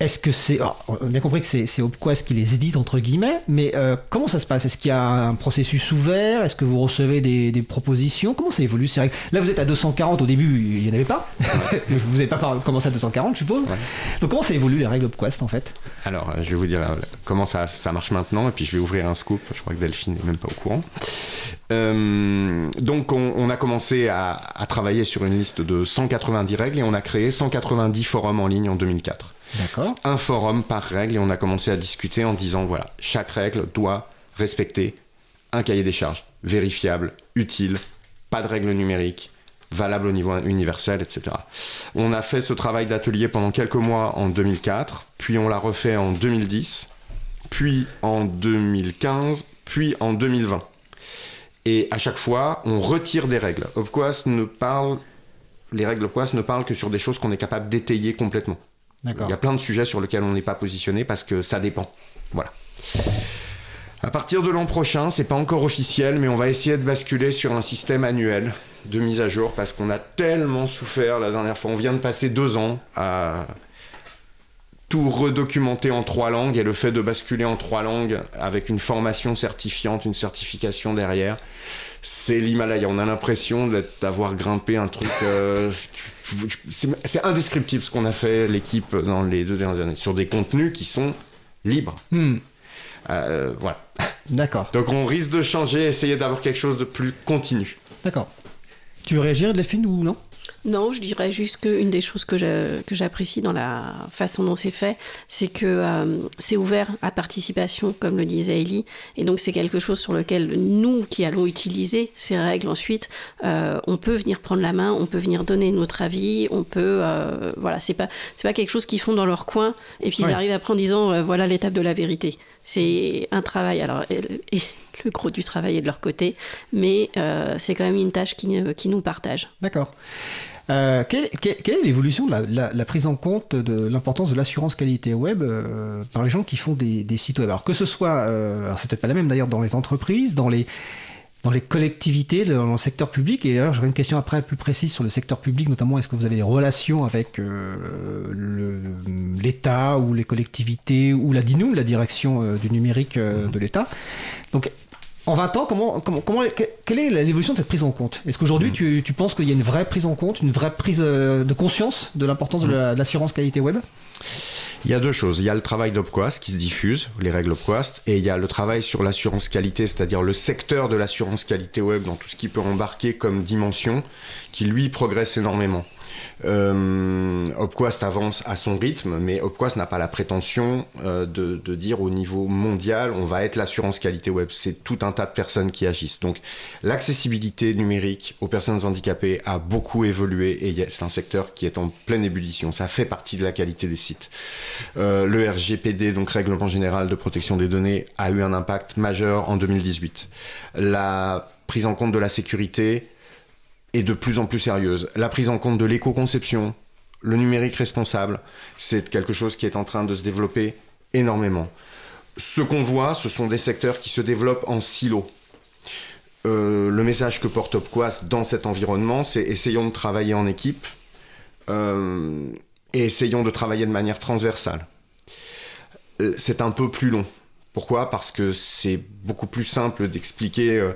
Est-ce que c'est. alors, on a bien compris que c'est Opquest qui les édite, entre guillemets, mais euh, comment ça se passe? Est-ce qu'il y a un processus ouvert? Est-ce que vous recevez des, des propositions? Comment ça évolue? Ces règles Là, vous êtes à 240, au début, il n'y en avait pas. vous n'avez pas commencé à 240, je suppose. Ouais. Donc, comment ça évolue les règles Opquest, en fait? Alors, euh, je vais vous dire euh, comment ça, ça marche maintenant, et puis je vais ouvrir un scoop. Je crois que Delphine n'est même pas au courant. Euh, donc, on, on a commencé à, à travailler sur une liste de 190 règles et on a créé 190 forums en ligne en 2004. Un forum par règle et on a commencé à discuter en disant voilà, chaque règle doit respecter un cahier des charges vérifiable, utile, pas de règles numériques, valable au niveau universel, etc. On a fait ce travail d'atelier pendant quelques mois en 2004, puis on l'a refait en 2010, puis en 2015, puis en 2020. Et à chaque fois, on retire des règles. Ne parle, les règles ne parlent que sur des choses qu'on est capable d'étayer complètement? Il y a plein de sujets sur lesquels on n'est pas positionné parce que ça dépend. Voilà. À partir de l'an prochain, c'est pas encore officiel, mais on va essayer de basculer sur un système annuel de mise à jour parce qu'on a tellement souffert la dernière fois. On vient de passer deux ans à tout redocumenter en trois langues et le fait de basculer en trois langues avec une formation certifiante, une certification derrière, c'est l'Himalaya. On a l'impression d'avoir grimpé un truc. euh, c'est c'est indescriptible ce qu'on a fait, l'équipe, dans les deux dernières années, sur des contenus qui sont libres. Hmm, Euh, voilà. D'accord. Donc on risque de changer, essayer d'avoir quelque chose de plus continu. D'accord. Tu veux réagir, Delphine, ou non? Non, je dirais juste qu'une des choses que je- que j'apprécie dans la façon dont c'est fait, c'est que euh, c'est ouvert à participation, comme le disait Ellie, et donc c'est quelque chose sur lequel nous qui allons utiliser ces règles ensuite, euh, on peut venir prendre la main, on peut venir donner notre avis, on peut, euh, voilà, c'est pas c'est pas quelque chose qu'ils font dans leur coin et puis Ouais. ils arrivent après en disant voilà l'étape de la vérité. C'est un travail. Alors et- et le gros du travail est de leur côté, mais euh, c'est quand même une tâche qui, qui nous partage. D'accord. Euh, quelle, est l'évolution de la, prise en compte de l'importance de l'assurance qualité web euh, par les gens qui font des, sites web? Alors que ce soit, euh, alors c'est peut-être pas la même d'ailleurs dans les entreprises, dans les, dans les collectivités, dans le secteur public, et d'ailleurs j'aurais une question après plus précise sur le secteur public, notamment est-ce que vous avez des relations avec euh, l'État ou les collectivités ou la DINUM, la direction euh, du numérique euh, de l'État? Donc en 20 ans, comment, comment, comment, que- quelle est l'évolution de cette prise en compte? Est-ce qu'aujourd'hui, tu, tu penses qu'il y a une vraie prise en compte, une vraie prise euh, de conscience de l'importance de la- de l'assurance qualité web? Il y a deux choses. Il y a le travail d'Opquast qui se diffuse, les règles Opquast, et il y a le travail sur l'assurance qualité, c'est-à-dire le secteur de l'assurance qualité web dans tout ce qui peut embarquer comme dimension, qui lui progresse énormément. Euh, Opquast avance à son rythme, mais Opquast n'a pas la prétention euh, de, dire au niveau mondial, on va être l'assurance qualité web. C'est tout un tas de personnes qui agissent. Donc l'accessibilité numérique aux personnes handicapées a beaucoup évolué et c'est un secteur qui est en pleine ébullition. Ça fait partie de la qualité des sites. Euh, le RGPD, donc Règlement général de protection des données, a eu un impact majeur en 2018. La prise en compte de la sécurité est de plus en plus sérieuse. La prise en compte de l'éco-conception, le numérique responsable, c'est quelque chose qui est en train de se développer énormément. Ce qu'on voit, ce sont des secteurs qui se développent en silo. Euh, le message que porte Opquast dans cet environnement, c'est essayons de travailler en équipe euh, et essayons de travailler de manière transversale. Euh, C'est un peu plus long. Pourquoi? Parce que c'est beaucoup plus simple d'expliquer.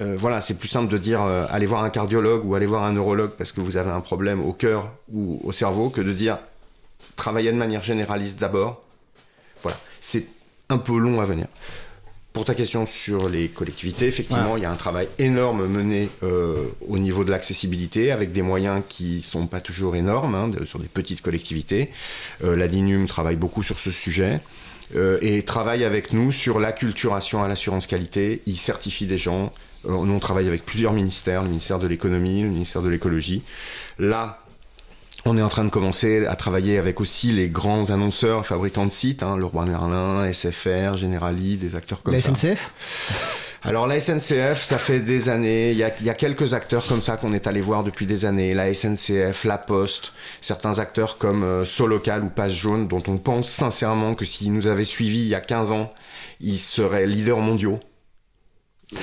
Euh, voilà, c'est plus simple de dire euh, allez voir un cardiologue ou allez voir un neurologue parce que vous avez un problème au cœur ou au cerveau que de dire travailler de manière généraliste d'abord. Voilà, c'est un peu long à venir. Pour ta question sur les collectivités, effectivement, il y a un travail énorme mené euh, au niveau de l'accessibilité avec des moyens qui sont pas toujours énormes hein, de- sur des petites collectivités. La DINUM travaille beaucoup sur ce sujet et travaille avec nous sur l'acculturation à l'assurance qualité. Il certifie des gens. Euh, nous, on travaille avec plusieurs ministères, le ministère de l'économie, le ministère de l'écologie. Là, on est en train de commencer à travailler avec aussi les grands annonceurs, fabricants de sites, hein, Leroy Merlin, SFR, Generali, des acteurs comme La ça. SNCF Alors la SNCF, ça fait des années, il y a, il y a quelques acteurs comme ça qu'on est allé voir depuis des années, la SNCF, la Poste, certains acteurs comme euh, Solocal ou Passe Jaune, dont on pense sincèrement que s'ils nous avaient suivis il y a 15 ans, ils seraient leaders mondiaux.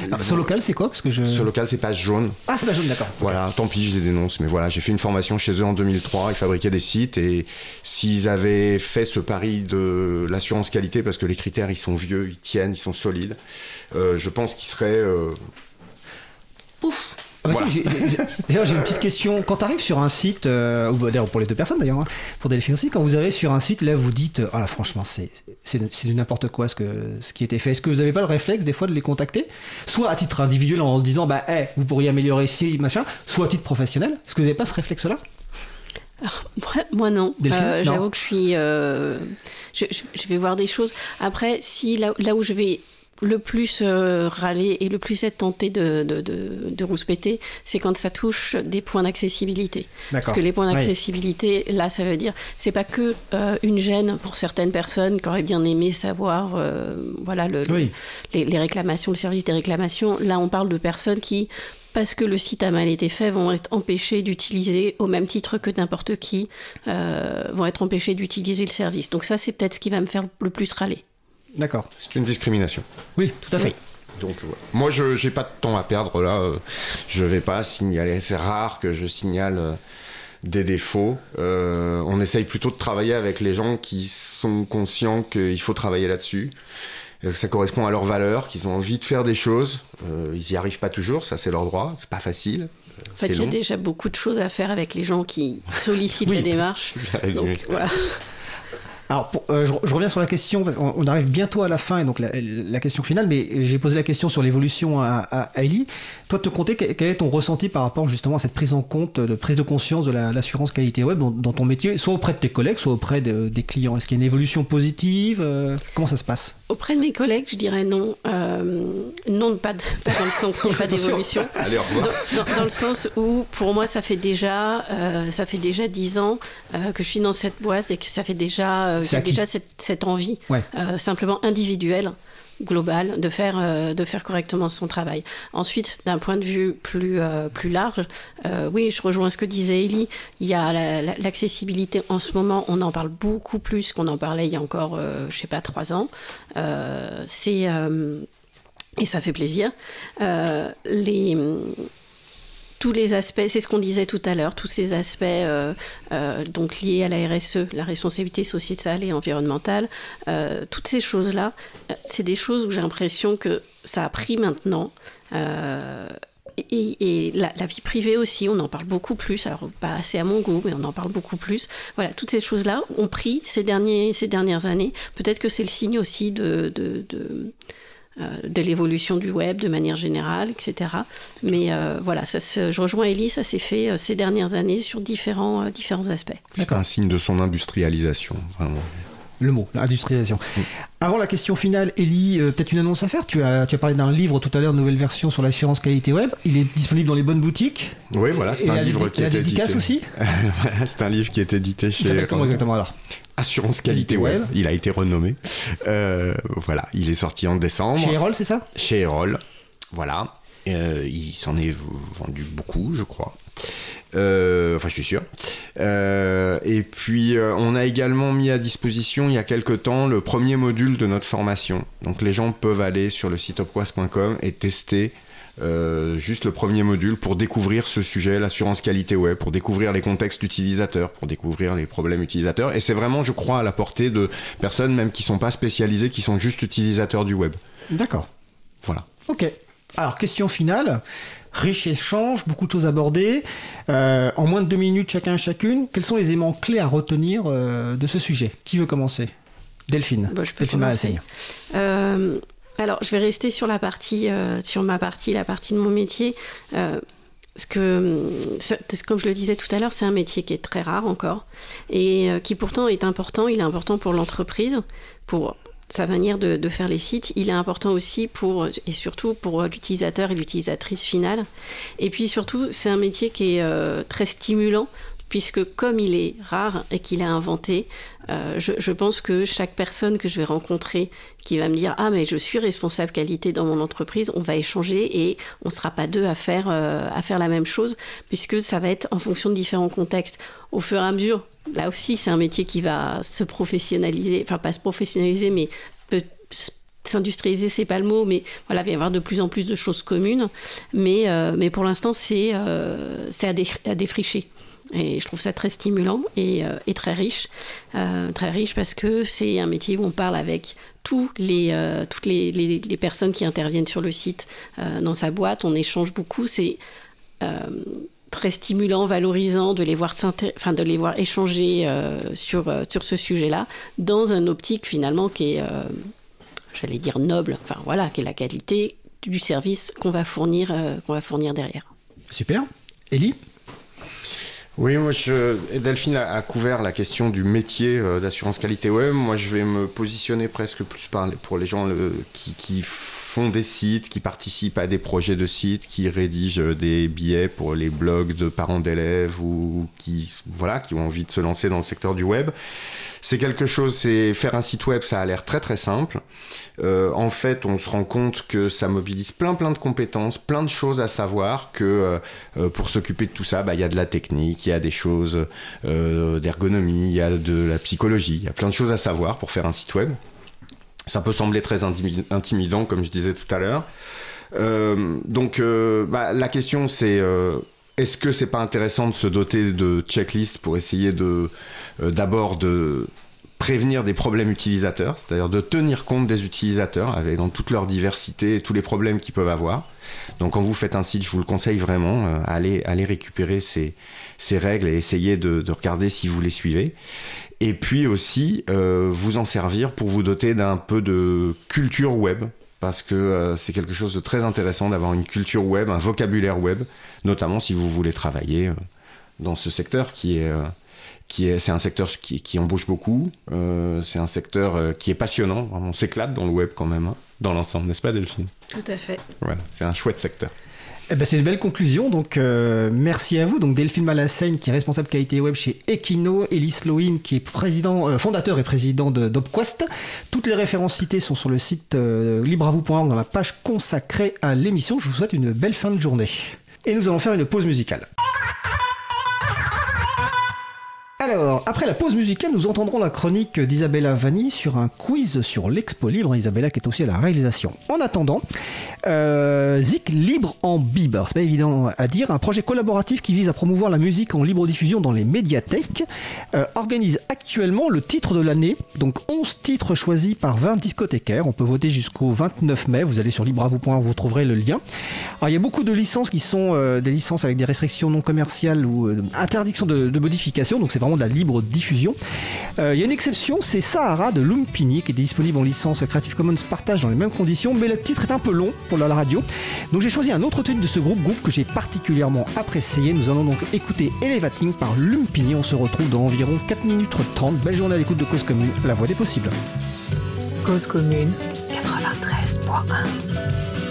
Alors, Solocal, c'est quoi? Parce que je... Solocal, c'est Passe Jaune. Ah, c'est pas jaune, d'accord. Voilà, tant pis, je les dénonce, mais voilà, j'ai fait une formation chez eux en 2003, ils fabriquaient des sites, et s'ils avaient fait ce pari de l'assurance qualité, parce que les critères, ils sont vieux, ils tiennent, ils sont solides, euh, je pense qu'ils seraient... euh, Pouf Ah bah Voilà. si, D'ailleurs, j'ai une petite question. Quand tu arrives sur un site, euh, bah, d'ailleurs pour les deux personnes d'ailleurs, hein, pour Delphine aussi, quand vous arrivez sur un site, là vous dites, ah là franchement, c'est du n'importe quoi ce, que, ce qui été fait. Est-ce que vous n'avez pas le réflexe des fois de les contacter? Soit à titre individuel en disant, bah, hey, vous pourriez améliorer ici, machin, soit à titre professionnel. Est-ce que vous n'avez pas ce réflexe-là? Moi, moi, non. Euh. J'avoue que je suis. euh, je, je- je vais voir des choses. Après, si là, là où je vais le plus euh, râler et le plus être tenté de, de, de, de rouspéter, c'est quand ça touche des points d'accessibilité. Parce que les points d'accessibilité, là, ça veut dire, c'est pas que euh, une gêne pour certaines personnes qui auraient bien aimé savoir, euh, voilà, le, le- Oui. les, les réclamations, le service des réclamations. Là, on parle de personnes qui, parce que le site a mal été fait, vont être empêchées d'utiliser, au même titre que n'importe qui, euh, vont être empêchées d'utiliser le service. Donc ça, c'est peut-être ce qui va me faire le plus râler. D'accord. C'est une discrimination. Oui, tout à fait. Donc voilà. moi, je j'ai pas de temps à perdre là. euh, je vais pas signaler. C'est rare que je signale euh, des défauts. Euh, on essaye plutôt de travailler avec les gens qui sont conscients qu'il faut travailler là-dessus. euh, Que ça correspond à leurs valeurs, qu'ils ont envie de faire des choses. Euh, ils y arrivent pas toujours, ça c'est leur droit, c'est pas facile. euh, En fait, il y a déjà beaucoup de choses à faire avec les gens qui sollicitent Oui. les démarches. Bien résumé. Donc, voilà. Alors, pour- euh, je, je reviens sur la question, parce on arrive bientôt à la fin, et donc la, la question finale, mais j'ai posé la question sur l'évolution à, à, à Ellie. Toi, de te compter, quel, quel est ton ressenti par rapport justement à cette prise en compte, de prise de conscience de la- l'assurance qualité web dans, dans ton métier, soit auprès de tes collègues, soit auprès de- des clients? Est-ce qu'il y a une évolution positive euh, Comment ça se passe? Auprès de mes collègues, je dirais non. Euh, non, pas, de- pas dans le sens qu'il n'y a pas d'évolution. Allez, au revoir. Dans, dans- dans le sens où, pour moi, ça fait déjà, euh, ça fait déjà dix ans euh, que je suis dans cette boîte et que ça fait déjà, C'est j'ai acquis. déjà cette, cette envie, Ouais. euh, simplement individuelle, globale, de faire, euh, de faire correctement son travail. Ensuite, d'un point de vue plus, euh, plus large, euh, oui, je rejoins ce que disait Ellie. Il y a la- la- l'accessibilité en ce moment, on en parle beaucoup plus qu'on en parlait il y a encore, je sais pas, trois ans. C'est et ça fait plaisir. Les, tous les aspects, c'est ce qu'on disait tout à l'heure, tous ces aspects euh, euh, donc liés à la RSE, la responsabilité sociétale et environnementale, euh, toutes ces choses-là, c'est des choses où j'ai l'impression que ça a pris maintenant. et, la, vie privée aussi, on en parle beaucoup plus. Alors, pas assez à mon goût, mais on en parle beaucoup plus. Voilà, toutes ces choses-là ont pris ces, derniers, ces dernières années. Peut-être que c'est le signe aussi de, de l'évolution du web de manière générale, etc. Mais euh, voilà, ça je rejoins Ellie, ça s'est fait euh, ces dernières années sur différents, euh, différents aspects. C'est un signe de son industrialisation, vraiment. Le mot, l'industrialisation. Avant la question finale, Ellie, euh, peut-être une annonce à faire. Tu as, tu as parlé d'un livre tout à l'heure, nouvelle version sur l'assurance qualité web. Il est disponible dans les bonnes boutiques. Oui, voilà, c'est un livre qui est dédicace édité. aussi Voilà, c'est un livre qui est édité chez comment exactement alors? Assurance Qualité Web. Web. Il a été renommé. Euh, voilà, il est sorti en décembre. Chez Erol, c'est ça? Chez Erol. Voilà. Euh, il s'en est vendu beaucoup, je crois. Euh, enfin, je suis sûr. Euh, et puis, euh, on a également mis à disposition il y a quelque temps le premier module de notre formation. Donc, les gens peuvent aller sur le site opquas.com et tester euh, juste le premier module pour découvrir ce sujet, l'assurance qualité web, pour découvrir les contextes utilisateurs, pour découvrir les problèmes utilisateurs. Et c'est vraiment, je crois, à la portée de personnes même qui sont pas spécialisées, qui sont juste utilisateurs du web. D'accord. Voilà. Ok. Alors, question finale. Riche échange, beaucoup de choses abordées. Euh, en moins de deux minutes, chacun chacune, quels sont les éléments clés à retenir euh, de ce sujet? Qui veut commencer? Delphine. Bah, je peux Delphine commencer. Euh, alors, je vais rester sur la partie, sur ma partie, la partie de mon métier. Parce que, comme je le disais tout à l'heure, c'est un métier qui est très rare encore et qui pourtant est important. Il est important pour l'entreprise, pour sa manière de, faire les sites. Il est important aussi pour, et surtout pour l'utilisateur et l'utilisatrice finale. Et puis surtout, c'est un métier qui est euh, très stimulant puisque comme il est rare et qu'il a inventé, euh, je, pense que chaque personne que je vais rencontrer qui va me dire ah mais je suis responsable qualité dans mon entreprise, on va échanger et on sera pas deux à faire euh, à faire la même chose puisque ça va être en fonction de différents contextes. Au fur et à mesure, là aussi c'est un métier qui va se professionnaliser, enfin pas se professionnaliser mais peut s'industrialiser c'est pas le mot mais voilà il va y avoir de plus en plus de choses communes mais euh, pour l'instant c'est euh, à, défri- à défricher et je trouve ça très stimulant et, euh, très riche. Très riche parce que c'est un métier où on parle avec toutes les, les- personnes qui interviennent sur le site dans sa boîte. On échange beaucoup. C'est très stimulant, valorisant de les voir, enfin, de les voir échanger euh, sur, euh, sur ce sujet-là dans un optique finalement qui est, euh, j'allais dire, noble. Enfin voilà, qui est la qualité du service qu'on va fournir, euh, qu'on va fournir derrière. Super. Ellie Oui, moi, je... Delphine a, a couvert la question du métier euh, d'assurance qualité web. Moi, je vais me positionner presque plus par pour les gens le- qui, qui font des sites, qui participent à des projets de sites, qui rédigent euh, des billets pour les blogs de parents d'élèves ou qui, voilà, qui ont envie de se lancer dans le secteur du web. C'est quelque chose, c'est faire un site web, ça a l'air très très simple. Euh, en fait, on se rend compte que ça mobilise plein plein de compétences, plein de choses à savoir, que euh, pour s'occuper de tout ça, bah, il y a de la technique, il y a des choses d'ergonomie, il y a de la psychologie, il y a plein de choses à savoir pour faire un site web. Ça peut sembler très intimi- intimidant, comme je disais tout à l'heure. Euh, donc, euh, bah, la question c'est euh, est-ce que c'est pas intéressant de se doter de checklists pour essayer de euh, d'abord de prévenir des problèmes utilisateurs, c'est-à-dire de tenir compte des utilisateurs avec dans toute leur diversité et tous les problèmes qu'ils peuvent avoir. Donc quand vous faites un site, je vous le conseille vraiment, euh, allez, allez récupérer ces, ces règles et essayez de, de regarder si vous les suivez. Et puis aussi, euh, vous en servir pour vous doter d'un peu de culture web, parce que euh, c'est quelque chose de très intéressant d'avoir une culture web, un vocabulaire web, notamment si vous voulez travailler euh, dans ce secteur qui est... qui est, c'est un secteur qui, qui embauche beaucoup, c'est un secteur qui est passionnant, on s'éclate dans le web quand même, hein, dans l'ensemble, n'est-ce pas Delphine? Tout à fait. Voilà, c'est un chouette secteur. Eh ben, c'est une belle conclusion, donc euh, merci à vous. Donc Delphine Malassaigne qui est responsable qualité web chez Equino, Elise Loin qui est président, euh, fondateur et président de d'Opquest. Toutes les références citées sont sur le site euh, dans la page consacrée à l'émission. Je vous souhaite une belle fin de journée. Et nous allons faire une pause musicale. Alors, après la pause musicale, nous entendrons la chronique d'Isabella Vanni sur un quiz sur l'Expo Libre. Isabella qui est aussi à la réalisation. En attendant, euh, Zik Libre en Bib. C'est pas évident à dire. Un projet collaboratif qui vise à promouvoir la musique en libre diffusion dans les médiathèques euh, organise actuellement le titre de l'année. Donc 11 titres choisis par 20 discothécaires. On peut voter jusqu'au 29 mai. Vous allez sur libreavoue.org, vous trouverez le lien. Alors, il y a beaucoup de licences qui sont euh, des licences avec des restrictions non commerciales ou euh, interdiction de, de modification. Donc c'est vraiment de la libre diffusion. Euh, Il y a une exception, c'est Sahara de Lumpini qui est disponible en licence Creative Commons partage dans les mêmes conditions, mais le titre est un peu long pour la radio. Donc j'ai choisi un autre titre de ce groupe, groupe que j'ai particulièrement apprécié. Nous allons donc écouter Elevating par Lumpini. On se retrouve dans environ 4 minutes 30. Belle journée à l'écoute de Cause Commune, la voix des possibles. Cause commune 93.1.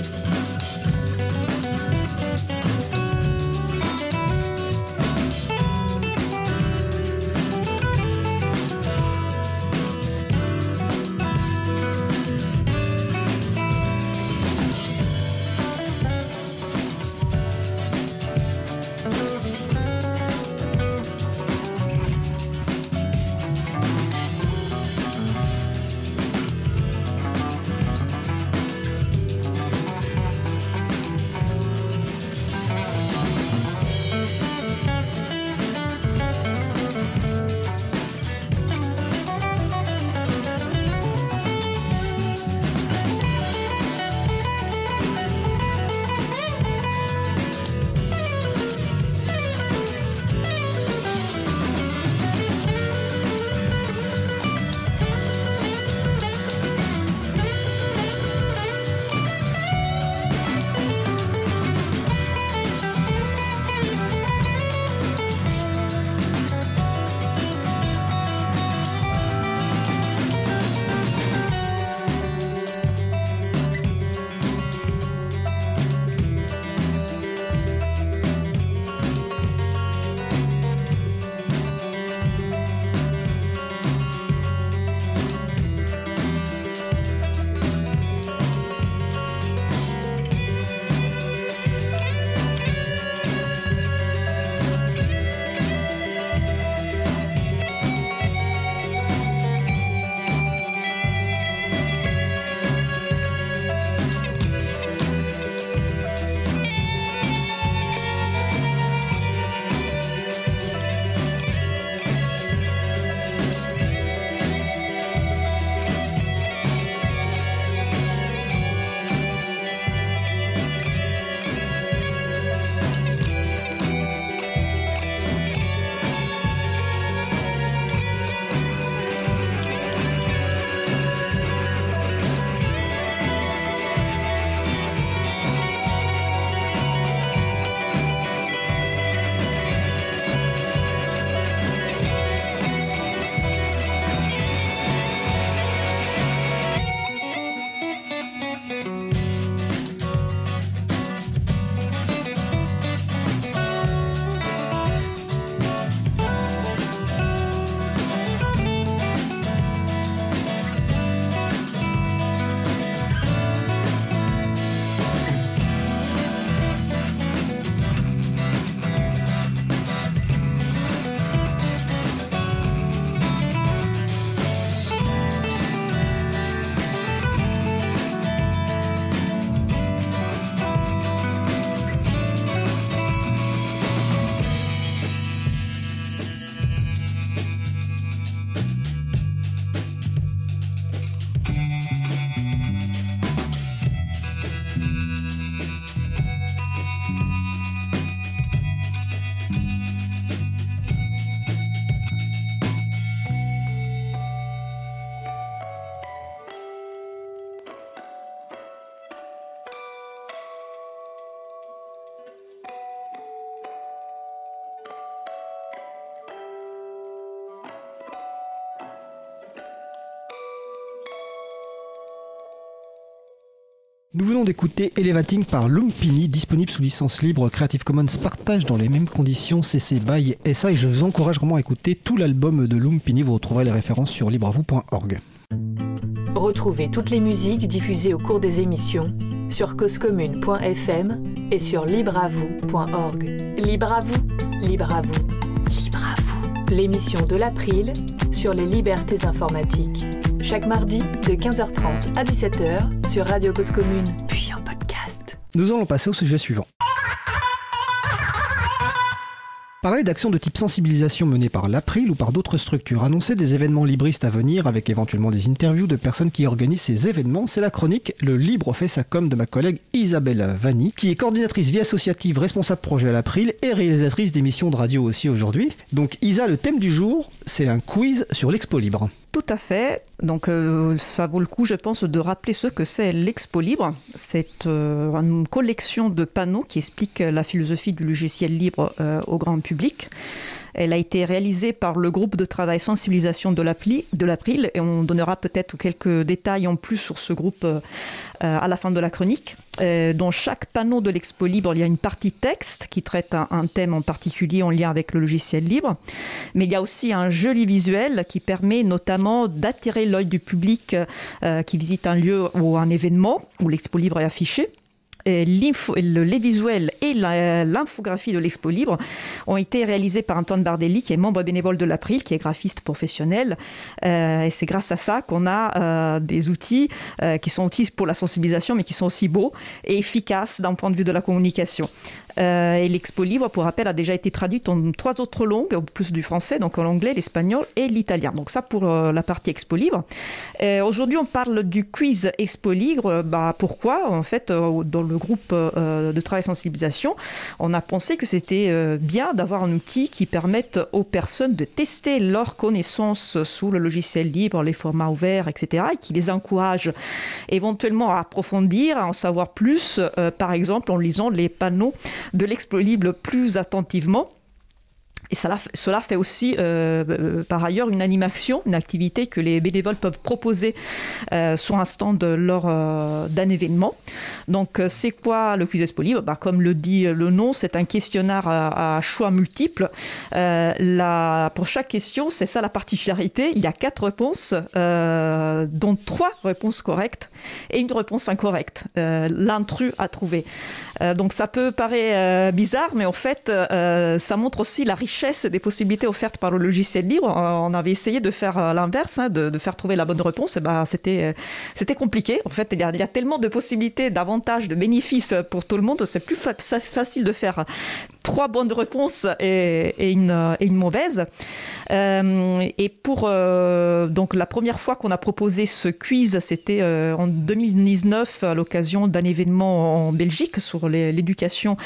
Nous venons d'écouter Elevating par Lumpini, disponible sous licence libre Creative Commons partage dans les mêmes conditions CC BY SA et je vous encourage vraiment à écouter tout l'album de Lumpini, vous retrouverez les références sur libreavoue.org. Retrouvez toutes les musiques diffusées au cours des émissions sur causecommune.fm et sur libreavoue.org. Libre à vous, libre à libre à l'émission de l'April sur les libertés informatiques. Chaque mardi de 15h30 à 17h sur Radio Cause Commune, puis en podcast. Nous allons passer au sujet suivant. Parler d'actions de type sensibilisation menées par l'April ou par d'autres structures, annoncer des événements libristes à venir avec éventuellement des interviews de personnes qui organisent ces événements, c'est la chronique Le Libre fait sa com de ma collègue Isabelle Vanni, qui est coordinatrice vie associative, responsable projet à l'April et réalisatrice d'émissions de radio aussi aujourd'hui. Donc Isa, le thème du jour, c'est un quiz sur l'Expo Libre. Tout à fait. Donc euh, ça vaut le coup, je pense, de rappeler ce que c'est l'Expo Libre. C'est euh, une collection de panneaux qui explique la philosophie du logiciel libre euh, au grand public. Elle a été réalisée par le groupe de travail sensibilisation de l'April et on donnera peut-être quelques détails en plus sur ce groupe euh, à la fin de la chronique. Euh, dans chaque panneau de l'Expo Libre, il y a une partie texte qui traite un, thème en particulier en lien avec le logiciel libre, mais il y a aussi un joli visuel qui permet notamment d'attirer l'œil du public euh, qui visite un lieu ou un événement où l'Expo Libre est affichée les visuels et l'infographie de l'Expo Libre ont été réalisés par Antoine Bardelli, qui est membre bénévole de l'April, qui est graphiste professionnel. Euh, et c'est grâce à ça qu'on a euh, des outils euh, qui sont outils pour la sensibilisation, mais qui sont aussi beaux et efficaces d'un point de vue de la communication. Euh, et l'Expo Libre, pour rappel, a déjà été traduite en trois autres langues, plus du français, donc en l'anglais, l'espagnol et l'italien. Donc ça pour euh, la partie Expo Libre. Aujourd'hui, on parle du quiz Expo Libre. Bah, pourquoi En fait, euh, dans le groupe de travail sensibilisation, on a pensé que c'était bien d'avoir un outil qui permette aux personnes de tester leurs connaissances sous le logiciel libre, les formats ouverts, etc., et qui les encourage éventuellement à approfondir, à en savoir plus, par exemple en lisant les panneaux de l'explolible plus attentivement. Et cela, fait aussi, euh, euh, par ailleurs, une animation, une activité que les bénévoles peuvent proposer euh, sur un stand lors d'un événement. Donc, c'est quoi le quiz Expo bah, Comme le dit le nom, c'est un questionnaire à, à choix multiples. Pour chaque question, c'est ça la particularité. Il y a quatre réponses, dont trois réponses correctes et une réponse incorrecte. L'intrus a trouvé. donc, ça peut paraître bizarre, mais en fait, ça montre aussi la richesse richesse des possibilités offertes par le logiciel libre. On avait essayé de faire l'inverse, hein, de, faire trouver la bonne réponse. Et ben, c'était, c'était compliqué. En fait, il y, a, tellement de possibilités, d'avantages, de bénéfices pour tout le monde. C'est plus fa facile de faire trois bonnes réponses et, une, mauvaise. Euh, et pour euh, donc la première fois qu'on a proposé ce quiz, c'était euh, en 2019 à l'occasion d'un événement en Belgique sur l'éducation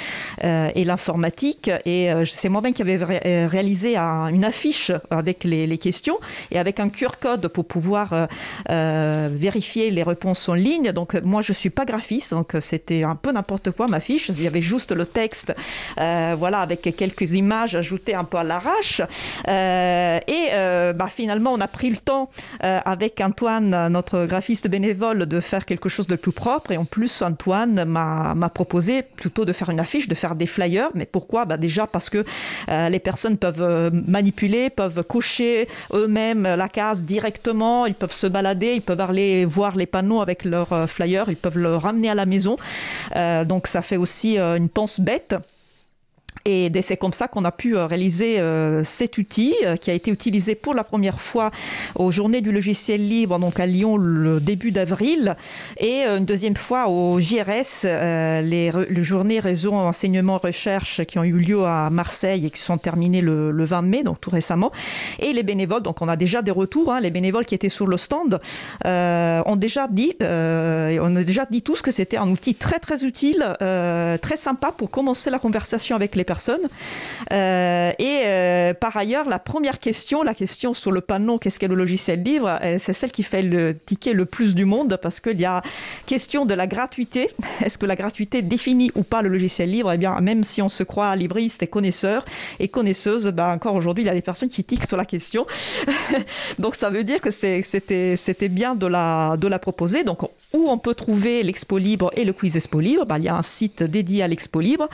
euh, et l'informatique. Et euh, c'est moi-même qui avais ré réalisé un, une affiche avec les, questions et avec un QR code pour pouvoir euh, vérifier les réponses en ligne. Donc moi je suis pas graphiste, donc c'était un peu n'importe quoi ma fiche. Il y avait juste le texte. Euh, voilà, avec quelques images ajoutées un peu à l'arrache. Euh, et euh, bah, finalement, on a pris le temps euh, avec Antoine, notre graphiste bénévole, de faire quelque chose de plus propre. Et en plus, Antoine m'a proposé plutôt de faire une affiche, de faire des flyers. Mais pourquoi? Bah, Déjà parce que euh, les peuvent euh, manipuler, peuvent cocher eux-mêmes la case directement, ils peuvent se balader, ils peuvent aller voir les panneaux avec leurs euh, flyers, ils peuvent le ramener à la maison. donc ça fait aussi une pense bête. Et c'est comme ça qu'on a pu réaliser euh, cet outil euh, qui a été utilisé pour la première fois aux Journées du logiciel libre, donc à Lyon le début d'avril, et une deuxième fois au JRS, euh, les, journées réseau enseignement recherche qui ont eu lieu à Marseille et qui sont terminées le, le 20 mai, donc tout récemment. Et les bénévoles, donc on a déjà des retours, hein, les bénévoles qui étaient sur le stand euh, ont déjà dit, euh, on a déjà dit tous que c'était un outil très très utile, euh, très sympa pour commencer la conversation avec les personnes. Euh, et euh, par ailleurs, la première question, la question sur le panneau qu'est-ce qu'est le logiciel libre, euh, c'est celle qui fait le ticket le plus du monde parce qu'il y a question de la gratuité. Est-ce que la gratuité définit ou pas le logiciel libre? Eh bien, même si on se croit libriste et connaisseur et connaisseuse, ben, encore aujourd'hui, il y a des personnes qui tiquent sur la question. Donc ça veut dire que c'était bien de la, de la proposer. Donc où on peut trouver l'Expo Libre et le quiz Expo Libre. Bah, il y a un site dédié à l'Expo Libre,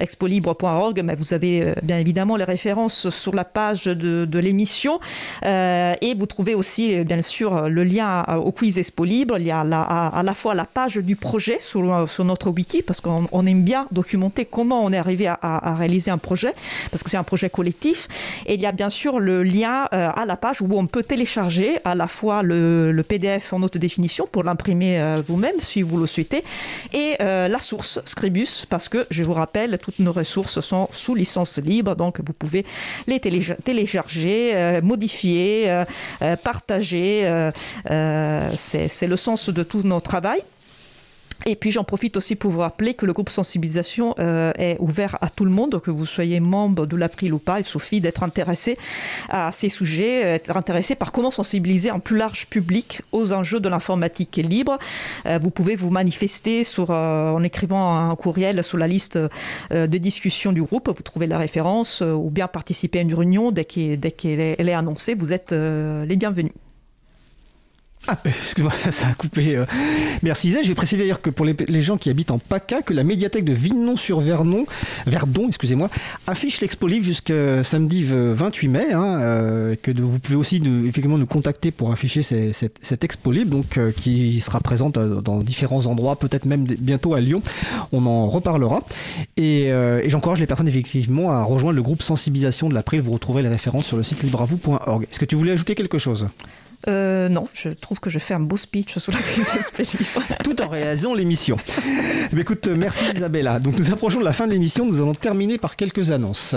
expolibre.org, mais vous avez euh, bien évidemment les références sur la page de, l'émission. Euh, et vous trouvez aussi, euh, bien sûr, le lien au quiz Expo Libre. Il y a à, la fois la page du projet sur, notre wiki, parce qu'on on aime bien documenter comment on est arrivé à, réaliser un projet, parce que c'est un projet collectif. Et il y a bien sûr le lien à la page où on peut télécharger à la fois le, le PDF en haute définition pour l'imprimer euh, vous-même si vous le souhaitez, et euh, la source Scribus, parce que je vous rappelle, toutes nos ressources sont sous licence libre, donc vous pouvez les télécharger, euh, modifier, partager. c'est le sens de tout notre travail. Et puis j'en profite aussi pour vous rappeler que le groupe sensibilisation euh, est ouvert à tout le monde, que vous soyez membre de l'April ou pas. Il suffit d'être intéressé à ces sujets, être intéressé par comment sensibiliser un plus large public aux enjeux de l'informatique libre. Euh, vous pouvez vous manifester euh, en écrivant un courriel sur la liste euh, de discussion du groupe. Vous trouvez la référence euh, ou bien participer à une réunion dès qu'elle est, annoncée. Vous êtes euh, les bienvenus. Ah, excuse-moi, ça a coupé. euh. Merci Isa. Je vais préciser d'ailleurs que pour les, gens qui habitent en PACA, que la médiathèque de Vignon-sur-Vernon, Verdon, excusez-moi, affiche l'expo libre jusqu'à samedi euh, 28 mai. Hein, euh, que vous pouvez aussi effectivement nous contacter pour afficher ces- cette, cette expo libre, donc euh, qui sera présente euh, dans différents endroits, peut-être même bientôt à Lyon. On en reparlera. Et, et j'encourage les personnes effectivement à rejoindre le groupe sensibilisation de l'April. Vous retrouverez les références sur le site libravou.org. Est-ce que tu voulais ajouter quelque chose? Euh, non, je trouve que je fais un beau speech sur la crise tout en réalisant l'émission. Mais écoute, euh, merci Isabella. Donc nous approchons de la fin de l'émission, nous allons terminer par quelques annonces.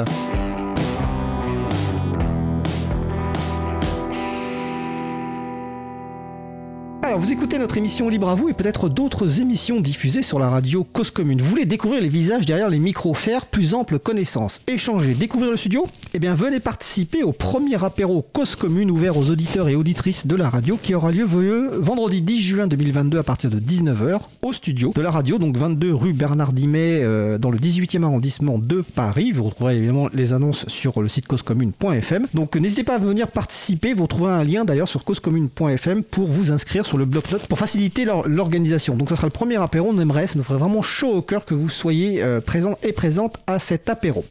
Vous écoutez notre émission Libre à vous et peut-être d'autres émissions diffusées sur la radio Cause Commune. Vous voulez découvrir les visages derrière les micros, faire plus ample connaissance, échanger, découvrir le studio? Eh bien, venez participer au premier apéro Cause Commune ouvert aux auditeurs et auditrices de la radio qui aura lieu ve- vendredi 10 juin 2022 à partir de 19h au studio de la radio, donc 22 rue Bernard Dimet euh, dans le 18e arrondissement de Paris. Vous retrouverez évidemment les annonces sur le site causecommune.fm. Donc n'hésitez pas à venir participer. Vous retrouverez un lien d'ailleurs sur causecommune.fm pour vous inscrire sur le bloc-notes pour faciliter l'or- l'organisation. Donc ça sera le premier apéro. On aimerait, ça nous ferait vraiment chaud au cœur que vous soyez euh, présents et présentes à cet apéro.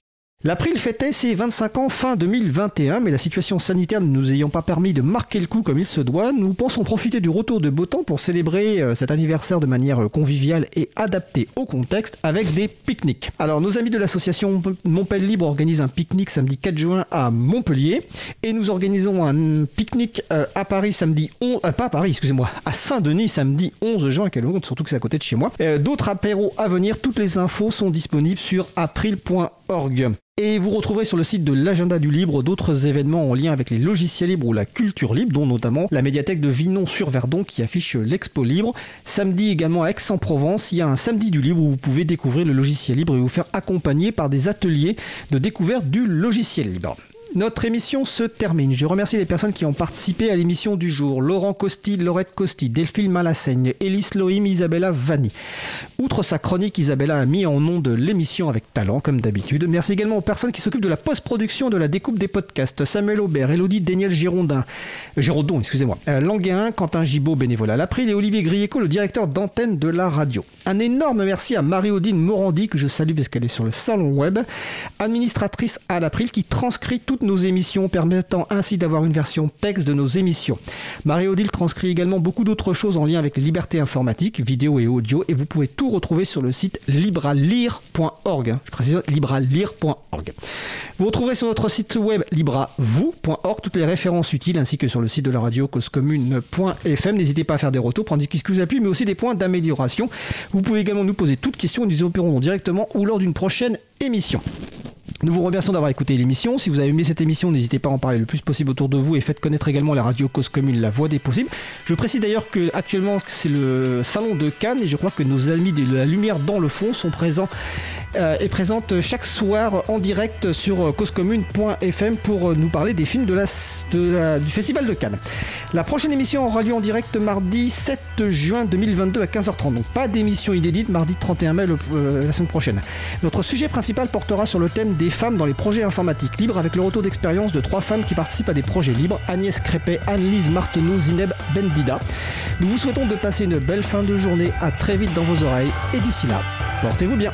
L'April fêtait ses 25 ans fin 2021, mais la situation sanitaire ne nous ayant pas permis de marquer le coup comme il se doit, nous pensons profiter du retour de beau temps pour célébrer euh, cet anniversaire de manière euh, conviviale et adaptée au contexte avec des pique-niques. Alors, nos amis de l'association Montpellier Libre organisent un pique-nique samedi 4 juin à Montpellier, et nous organisons un pique-nique euh, à Paris samedi 11, euh, pas à Paris, excusez-moi, à Saint-Denis samedi 11 juin, quelle honte, surtout que c'est à côté de chez moi. D'autres apéros à venir, toutes les infos sont disponibles sur april.org. Et vous retrouverez sur le site de l'agenda du libre d'autres événements en lien avec les logiciels libres ou la culture libre, dont notamment la médiathèque de Vinon-sur-Verdon qui affiche l'expo libre. Samedi également à Aix-en-Provence, il y a un samedi du libre où vous pouvez découvrir le logiciel libre et vous faire accompagner par des ateliers de découverte du logiciel libre. Notre émission se termine. Je remercie les personnes qui ont participé à l'émission du jour. Laurent Costi, Laurette Costi, Delphine Malassaigne, Élise Lohim, Isabella Vanni. Outre sa chronique, Isabella a mis en nom de l'émission avec talent, comme d'habitude. Merci également aux personnes qui s'occupent de la post-production de la découpe des podcasts. Samuel Aubert, Elodie Daniel Girondin, Giraudon, excusez-moi, euh, Languin, Quentin Gibaud, bénévole à l'April, et Olivier Grieco, le directeur d'antenne de la radio. Un énorme merci à Marie-Odile Morandi, que je salue parce qu'elle est sur le salon web, administratrice à l'April, qui transcrit toutes nos émissions, permettant ainsi d'avoir une version texte de nos émissions. Marie-Odile transcrit également beaucoup d'autres choses en lien avec les libertés informatiques, vidéo et audio, et vous pouvez tout retrouver sur le site libralire.org. hein. Je précise libralire.org. Vous retrouverez sur notre site web libravou.org toutes les références utiles ainsi que sur le site de la radio causecommune.fm. N'hésitez pas à faire des retours pour indiquer ce que vous a plu, mais aussi des points d'amélioration. Vous pouvez également nous poser toutes questions nous y répondrons directement ou lors d'une prochaine émission. Nous vous remercions d'avoir écouté l'émission. Si vous avez aimé cette émission, n'hésitez pas à en parler le plus possible autour de vous et faites connaître également la radio Cause Commune, la voix des possibles. Je précise d'ailleurs que actuellement c'est le salon de Cannes et je crois que nos amis de la lumière dans le fond sont présents euh, est présente chaque soir en direct sur causecommune.fm pour nous parler des films de la, du Festival de Cannes. La prochaine émission aura lieu en direct mardi 7 juin 2022 à 15h30. Donc pas d'émission inédite mardi 31 mai euh, la semaine prochaine. Notre sujet principal portera sur le thème femmes dans les projets informatiques libres avec le retour d'expérience de trois femmes qui participent à des projets libres Agnès Crépet, Anne-Lise Marteneau, Zineb Bendida. Nous vous souhaitons de passer une belle fin de journée. À très vite dans vos oreilles et d'ici là, portez-vous bien.